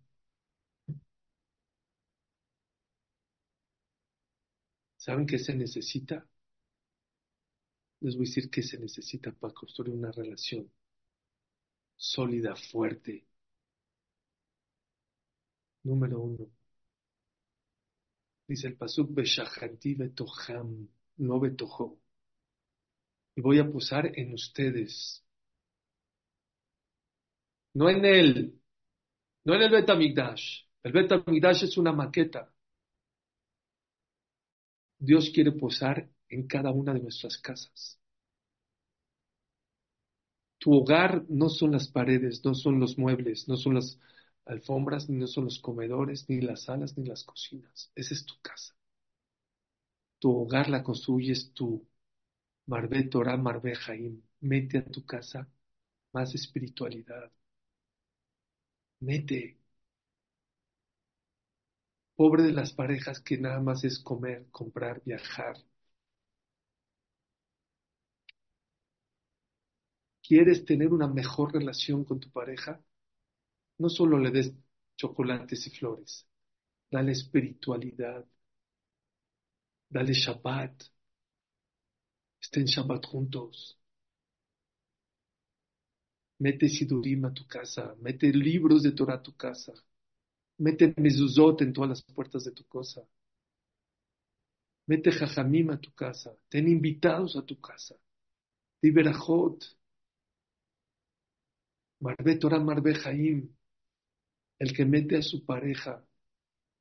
¿Saben qué se necesita? Les voy a decir qué se necesita para construir una relación sólida, fuerte. Número uno. Dice el Pasuk Beshahanti Betoham, no Betoho. Y voy a posar en ustedes. No en él. No en el Betamigdash. El Betamigdash es una maqueta. Dios quiere posar en cada una de nuestras casas. Tu hogar no son las paredes, no son los muebles, no son las alfombras, ni no son los comedores, ni las salas, ni las cocinas. Esa es tu casa. Tu hogar la construyes tú. Marbe Torah, Marbe Jaim. Mete a tu casa más espiritualidad. Mete Pobre de las parejas que nada más es comer, comprar, viajar. ¿Quieres tener una mejor relación con tu pareja? No solo le des chocolates y flores, dale espiritualidad, dale Shabbat, Estén Shabbat juntos. Mete Sidurim a tu casa. Mete libros de Torah a tu casa. Mete mezuzot en todas las puertas de tu casa. Mete jajamim a tu casa. Ten invitados a tu casa. Di Marbe Torah, Marbe Jaim. El que mete a su pareja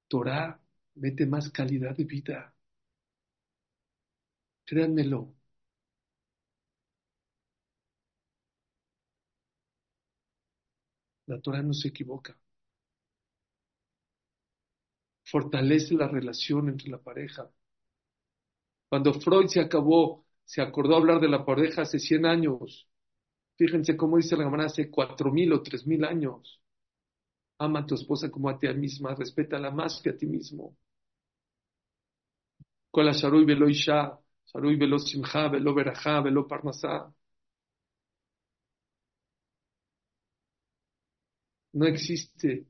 Torah, mete más calidad de vida. Créanmelo. La Torah no se equivoca. Fortalece la relación entre la pareja. Cuando Freud se acabó, se acordó hablar de la pareja hace 100 años. Fíjense cómo dice la hermana hace cuatro mil o tres mil años. Ama a tu esposa como a ti misma, respétala más que a ti mismo. Sharui isha, sharui velo parnasá. No existe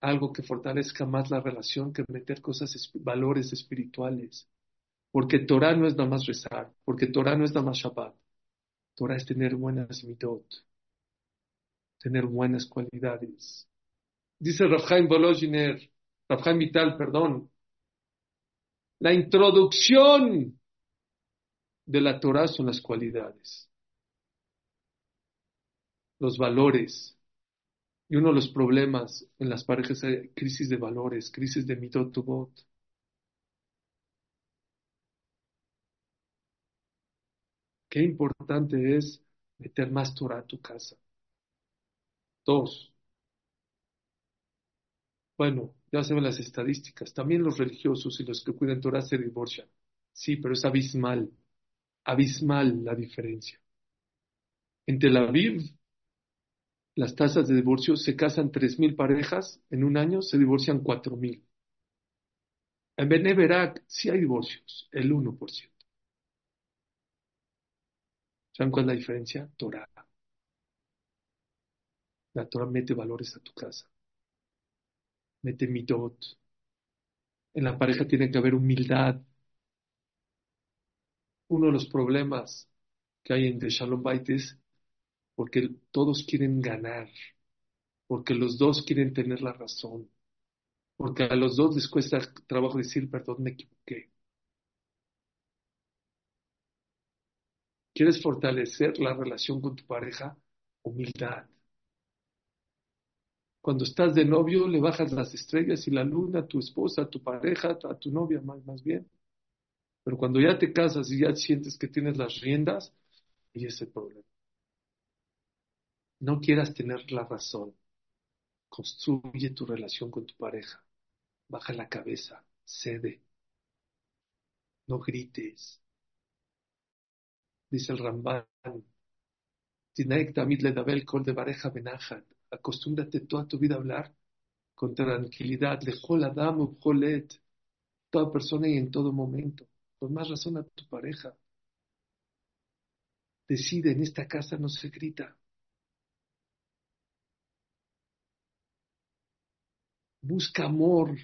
algo que fortalezca más la relación que meter cosas, valores espirituales. Porque Torah no es nada más rezar, porque Torah no es nada más Shabbat. Torah es tener buenas midot, tener buenas cualidades. Dice Rafhaim Bologiner, Rafhaim Vital, perdón, la introducción de la Torah son las cualidades, los valores. Y uno de los problemas en las parejas es crisis de valores, crisis de midot to Qué importante es meter más Torah a tu casa. Dos, bueno, ya se ven las estadísticas. También los religiosos y los que cuidan Torah se divorcian. Sí, pero es abismal. Abismal la diferencia. En Tel Aviv, las tasas de divorcio se casan 3.000 parejas, en un año se divorcian 4.000. En Beneverac sí hay divorcios, el 1%. ¿Saben cuál es la diferencia? Torah. La Torah mete valores a tu casa mete midot. En la pareja tiene que haber humildad. Uno de los problemas que hay entre Shalom Bait es porque todos quieren ganar, porque los dos quieren tener la razón, porque a los dos les cuesta trabajo decir, perdón, me equivoqué. ¿Quieres fortalecer la relación con tu pareja? Humildad. Cuando estás de novio, le bajas las estrellas y la luna a tu esposa, a tu pareja, a tu novia, más, más bien. Pero cuando ya te casas y ya sientes que tienes las riendas, y es el problema. No quieras tener la razón. Construye tu relación con tu pareja. Baja la cabeza, cede. No grites. Dice el Ramban. tamid le kol de benajat acostúmbrate toda tu vida a hablar con tranquilidad, lejol adam toda persona y en todo momento, con más razón a tu pareja. Decide, en esta casa no se grita. Busca amor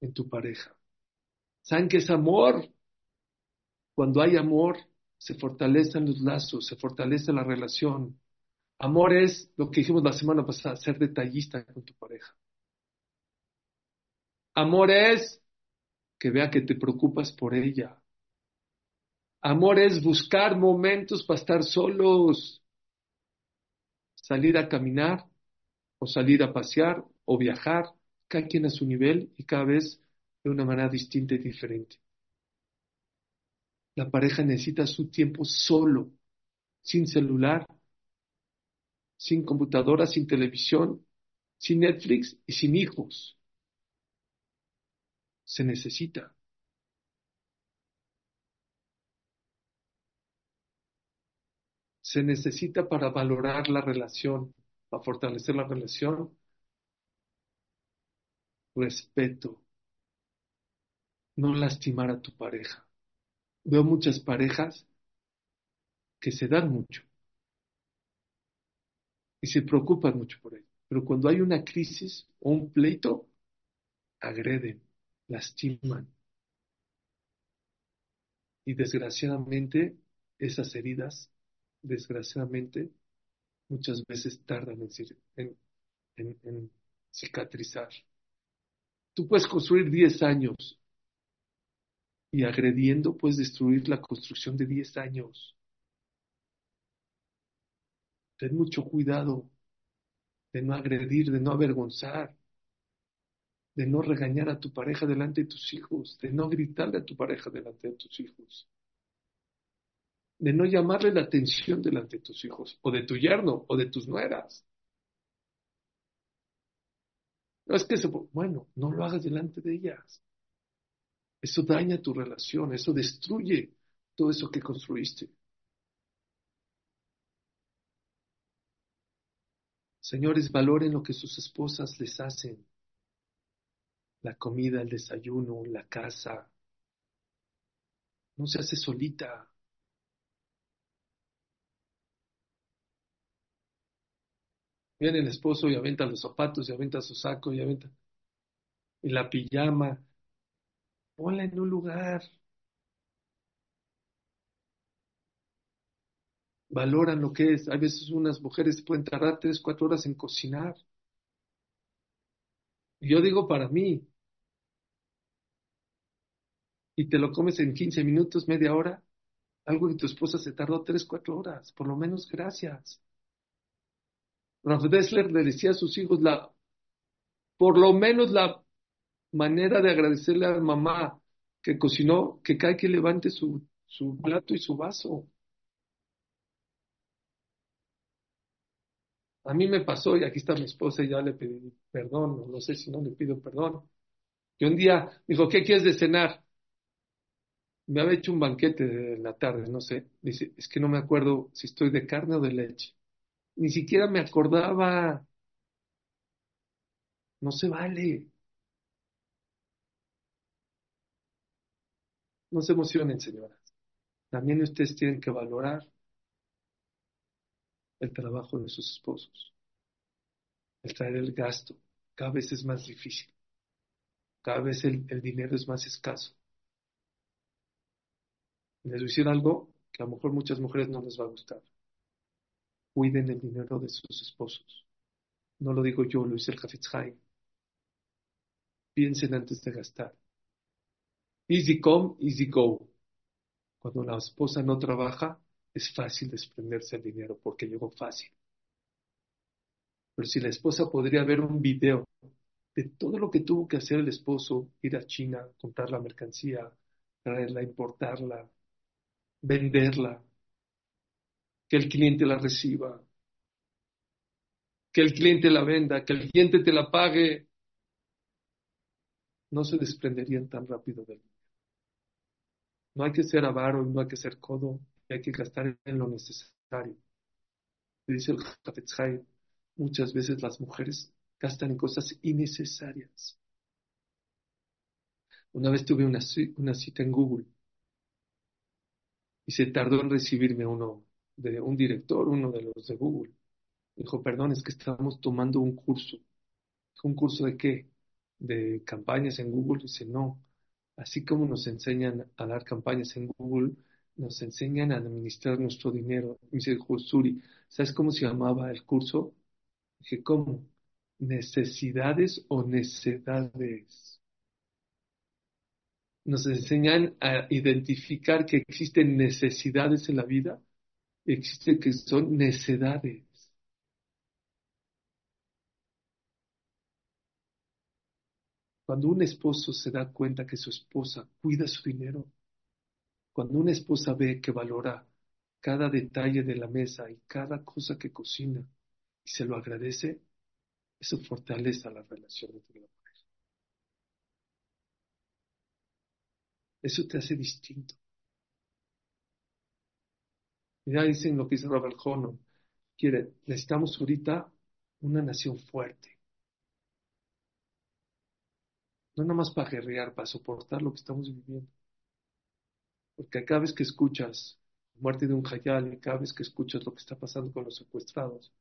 en tu pareja. ¿Saben qué es amor? Cuando hay amor, se fortalecen los lazos, se fortalece la relación, Amor es lo que dijimos la semana pasada, ser detallista con tu pareja. Amor es que vea que te preocupas por ella. Amor es buscar momentos para estar solos, salir a caminar o salir a pasear o viajar, cada quien a su nivel y cada vez de una manera distinta y diferente. La pareja necesita su tiempo solo, sin celular, sin computadora, sin televisión, sin Netflix y sin hijos. Se necesita. Se necesita para valorar la relación, para fortalecer la relación, respeto, no lastimar a tu pareja. Veo muchas parejas que se dan mucho, y se preocupan mucho por ello. Pero cuando hay una crisis o un pleito, agreden, lastiman. Y desgraciadamente esas heridas, desgraciadamente, muchas veces tardan en, en cicatrizar. Tú puedes construir 10 años y agrediendo puedes destruir la construcción de 10 años. Ten mucho cuidado de no agredir, de no avergonzar, de no regañar a tu pareja delante de tus hijos, de no gritarle a tu pareja delante de tus hijos, de no llamarle la atención delante de tus hijos, o de tu yerno, o de tus nueras. No es que bueno, no lo hagas delante de ellas. Eso daña tu relación, eso destruye todo eso que construiste. Señores, valoren lo que sus esposas les hacen. La comida, el desayuno, la casa. No se hace solita. Viene el esposo y aventa los zapatos y aventa su saco y aventa y la pijama. Ponla en un lugar. Valoran lo que es. Hay veces unas mujeres pueden tardar tres, cuatro horas en cocinar. Yo digo para mí. Y te lo comes en 15 minutos, media hora. Algo que tu esposa se tardó tres, cuatro horas. Por lo menos gracias. Rav Dessler le decía a sus hijos, la, por lo menos la manera de agradecerle a mamá que cocinó, que cae que levante su, su plato y su vaso. A mí me pasó, y aquí está mi esposa, y ya le pedí perdón, no sé si no le pido perdón. Y un día me dijo, ¿qué quieres de cenar? Me había hecho un banquete de la tarde, no sé. Dice, es que no me acuerdo si estoy de carne o de leche. Ni siquiera me acordaba. No se vale. No se emocionen, señoras. También ustedes tienen que valorar el trabajo de sus esposos. El traer el gasto. Cada vez es más difícil. Cada vez el, dinero es más escaso. Les voy decir algo que a lo mejor muchas mujeres no les va a gustar cuiden el dinero de sus esposos. No lo digo yo, lo dice el Hafetz Piensen antes de gastar. Easy come, easy go. Cuando la esposa no trabaja, es fácil desprenderse el dinero porque llegó fácil. Pero si la esposa podría ver un video de todo lo que tuvo que hacer el esposo, ir a China, comprar la mercancía, traerla, importarla, venderla, que el cliente la reciba, que el cliente la venda, que el cliente te la pague, no se desprenderían tan rápido de él. No hay que ser avaro, no hay que ser codo, hay que gastar en lo necesario. Dice el Hafetz muchas veces las mujeres gastan en cosas innecesarias. Una vez tuve una, una cita en Google y se tardó en recibirme uno de un director, uno de los de Google. Dijo, perdón, es que estamos tomando un curso. ¿Un curso de qué? De campañas en Google. Dice, no. Así como nos enseñan a dar campañas en Google, nos enseñan a administrar nuestro dinero. dice, Suri, ¿sabes cómo se llamaba el curso? Dije, ¿cómo? Necesidades o necedades. Nos enseñan a identificar que existen necesidades en la vida existe que son necedades. Cuando un esposo se da cuenta que su esposa cuida su dinero, cuando una esposa ve que valora cada detalle de la mesa y cada cosa que cocina y se lo agradece, eso fortalece la relación entre la mujer. Eso te hace distinto. Ya dicen lo que dice Robert Hono. Quiere, necesitamos ahorita una nación fuerte. No nada más para guerrear, para soportar lo que estamos viviendo. Porque cada vez que escuchas la muerte de un jayal y cada vez que escuchas lo que está pasando con los secuestrados,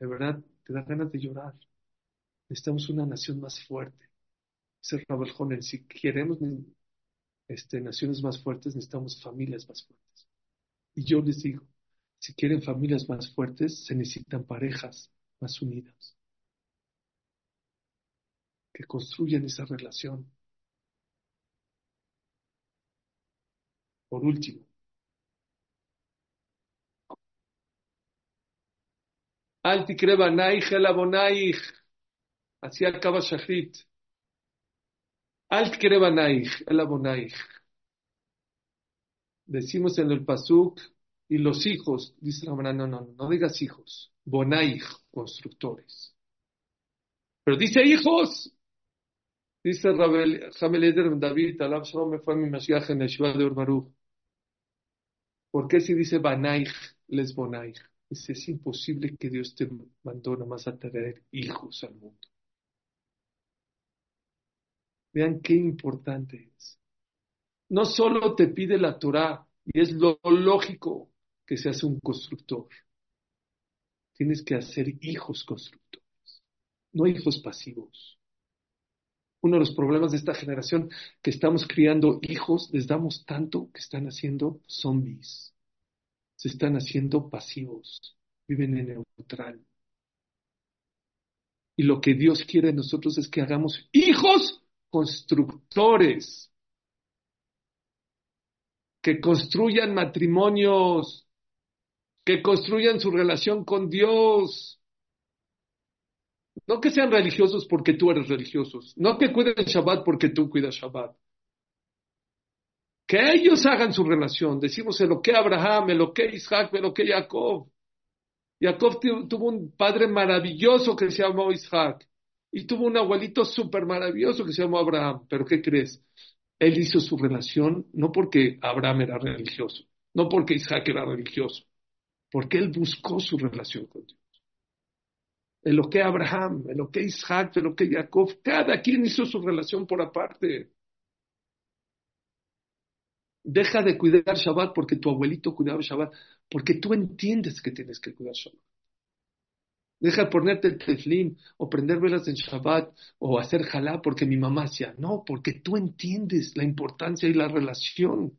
de verdad te da ganas de llorar. Necesitamos una nación más fuerte. Dice Robert Honen, si queremos este, naciones más fuertes, necesitamos familias más fuertes Y yo les digo, si quieren familias más fuertes, se necesitan parejas más unidas, que construyan esa relación. Por último, Así acaba Shachrit. Alt Decimos en el Pasuk, y los hijos, dice la no, no, no, digas hijos, Bonaich, constructores. Pero dice hijos, dice Jamel Eder David, Alab Shalom fue mi Mashiach en el Shiva de Urbaruch. ¿Por qué si dice Banaich, les Bonaich? es imposible que Dios te mandó nada más a traer hijos al mundo. Vean qué importante es. No solo te pide la Torah, y es lo lógico que seas un constructor. Tienes que hacer hijos constructores, no hijos pasivos. Uno de los problemas de esta generación que estamos criando hijos, les damos tanto que están haciendo zombies se están haciendo pasivos, viven en neutral. Y lo que Dios quiere de nosotros es que hagamos hijos constructores, que construyan matrimonios, que construyan su relación con Dios. No que sean religiosos porque tú eres religioso, no que cuiden Shabbat porque tú cuidas Shabbat, que ellos hagan su relación. Decimos lo que Abraham, lo que Isaac, lo que Jacob. Jacob tuvo un padre maravilloso que se llamó Isaac y tuvo un abuelito súper maravilloso que se llamó Abraham. Pero ¿qué crees? Él hizo su relación no porque Abraham era religioso, no porque Isaac era religioso, porque él buscó su relación con Dios. En lo que Abraham, en lo que Isaac, en lo que Jacob, cada quien hizo su relación por aparte. Deja de cuidar Shabbat porque tu abuelito cuidaba Shabbat, porque tú entiendes que tienes que cuidar Shabbat. Deja de ponerte el teflín o prender velas en Shabbat o hacer jalá porque mi mamá hacía. No, porque tú entiendes la importancia y la relación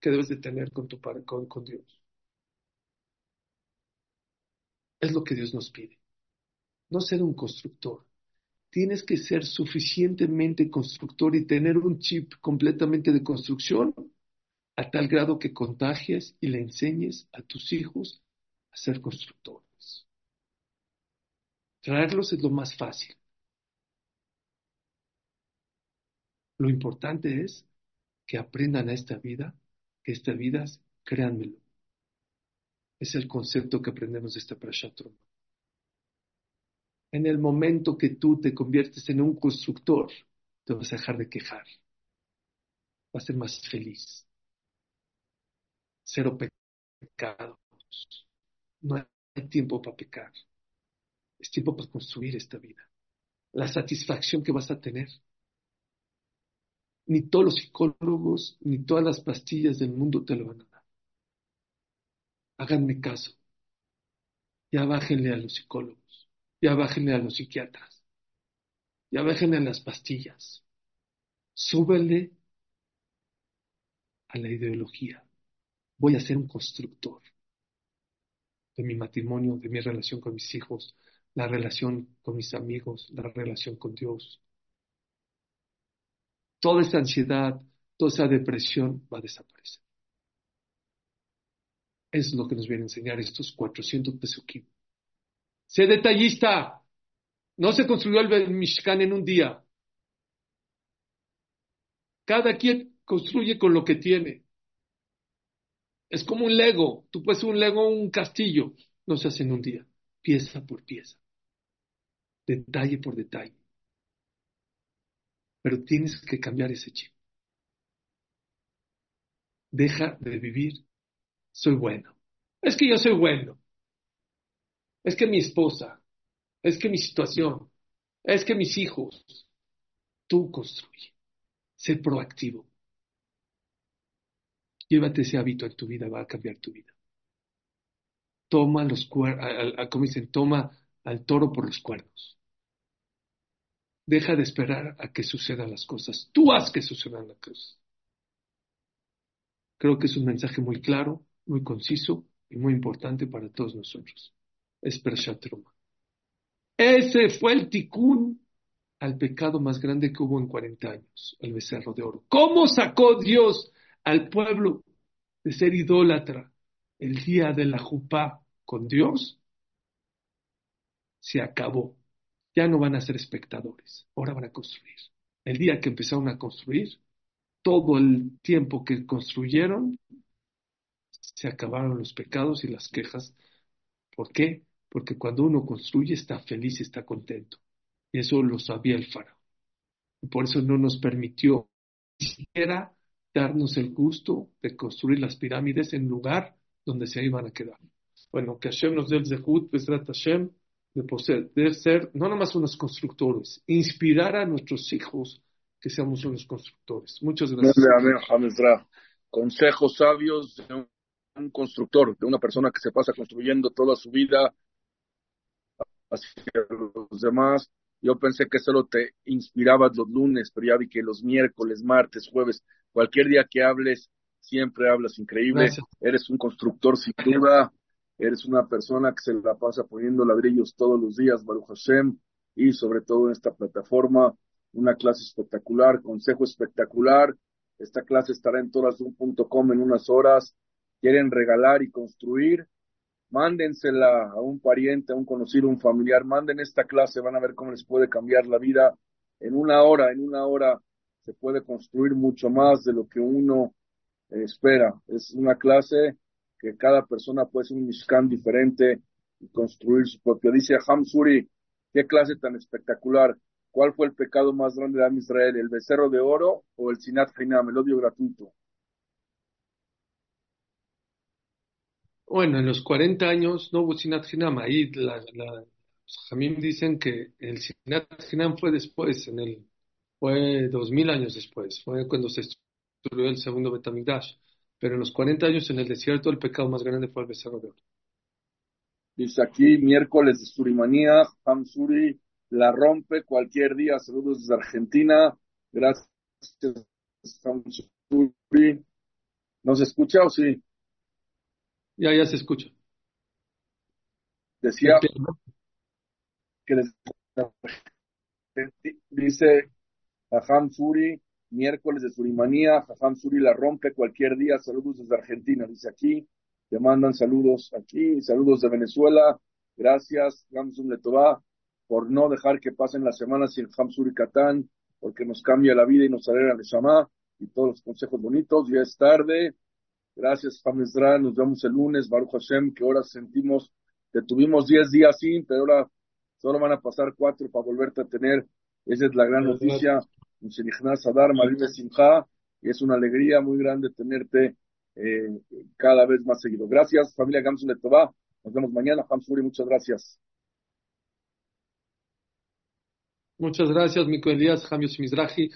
que debes de tener con, tu, con, con Dios. Es lo que Dios nos pide. No ser un constructor. Tienes que ser suficientemente constructor y tener un chip completamente de construcción a tal grado que contagies y le enseñes a tus hijos a ser constructores. Traerlos es lo más fácil. Lo importante es que aprendan a esta vida, que esta vida, créanmelo, es el concepto que aprendemos de esta Prashat En el momento que tú te conviertes en un constructor, te vas a dejar de quejar, vas a ser más feliz, cero pecados. No hay tiempo para pecar. Es tiempo para construir esta vida. La satisfacción que vas a tener. Ni todos los psicólogos, ni todas las pastillas del mundo te lo van a dar. Háganme caso. Ya bájenle a los psicólogos. Ya bájenle a los psiquiatras. Ya bájenle a las pastillas. Súbele a la ideología voy a ser un constructor de mi matrimonio, de mi relación con mis hijos, la relación con mis amigos, la relación con Dios. Toda esa ansiedad, toda esa depresión va a desaparecer. Es lo que nos viene a enseñar estos 400 pesukim. Sé detallista. No se construyó el Mishkan en un día. Cada quien construye con lo que tiene. Es como un Lego. Tú puedes un Lego, un castillo. No se hace en un día. Pieza por pieza. Detalle por detalle. Pero tienes que cambiar ese chip. Deja de vivir. Soy bueno. Es que yo soy bueno. Es que mi esposa. Es que mi situación. Es que mis hijos. Tú construye. Sé proactivo. Llévate ese hábito en tu vida, va a cambiar tu vida. Toma los cuernos, como dicen, toma al toro por los cuernos. Deja de esperar a que sucedan las cosas. Tú haz que sucedan las cosas. Creo que es un mensaje muy claro. muy conciso y muy importante para todos nosotros. Es Pershat Ese fue el tikkun al pecado más grande que hubo en 40 años, el becerro de oro. ¿Cómo sacó Dios al pueblo de ser idólatra el día de la jupá con Dios? Se acabó. Ya no van a ser espectadores, ahora van a construir. El día que empezaron a construir, todo el tiempo que construyeron, se acabaron los pecados y las quejas. ¿Por qué? Porque cuando uno construye está feliz está contento. Y eso lo sabía el faraón. Y por eso no nos permitió ni siquiera darnos el gusto de construir las pirámides en lugar donde se iban a quedar. Bueno, que Hashem nos dé el zehut, Hashem, de, poseer, de ser no nomás unos constructores, inspirar a nuestros hijos que seamos unos constructores. Muchas gracias. Consejos sabios de un constructor, de una persona que se pasa construyendo toda su vida hacia los demás. Yo pensé que solo te inspirabas los lunes, pero ya vi que los miércoles, martes, jueves, cualquier día que hables, siempre hablas increíble. Eres un constructor sin duda. Eres una persona que se la pasa poniendo ladrillos todos los días, Baruch Hashem, y sobre todo en esta plataforma, una clase espectacular, consejo espectacular. Esta clase estará en torasum.com en unas horas quieren regalar y construir, mándensela a un pariente, a un conocido, un familiar, manden esta clase, van a ver cómo les puede cambiar la vida. En una hora, en una hora se puede construir mucho más de lo que uno espera. Es una clase que cada persona puede ser un mishkan diferente y construir su propio. Dice Hamsuri, qué clase tan espectacular. ¿Cuál fue el pecado más grande de Israel? ¿El becerro de oro o el sinat hinam, el odio gratuito? Bueno, en los 40 años no hubo Sinat Hinam. Ahí la, Jamim dicen que el Sinat Hinam fue después, en el, fue dos mil años después, fue cuando se destruyó el segundo Betamigdash. Pero en los 40 años en el desierto el pecado más grande fue el becerro de oro. Dice aquí, miércoles de Surimanía, Hamsuri la rompe cualquier día. Saludos desde Argentina. Gracias, Hamsuri. ¿Nos escucha o sí? Ya, ya se escucha. Decía que dice Jajam Suri, miércoles de Surimanía, Jajam Suri la rompe cualquier día, saludos desde Argentina, dice aquí, te mandan saludos aquí, saludos de Venezuela, gracias, Gamsum Letová, por no dejar que pasen las semanas sin Suri Catán, porque nos cambia la vida y nos alegra el Shama y todos los consejos bonitos, ya es tarde, Gracias, Hamesra. Nos vemos el lunes. Baruch Hashem, que ahora sentimos que tuvimos 10 días sin, pero ahora solo van a pasar cuatro para volverte a tener. Esa es la gran noticia. Y es una alegría muy grande tenerte eh, cada vez más seguido. Gracias, familia Gamsun de Nos vemos mañana. Hamsuri, muchas gracias. Muchas gracias, Mico Elías, Jamios Mizrahi.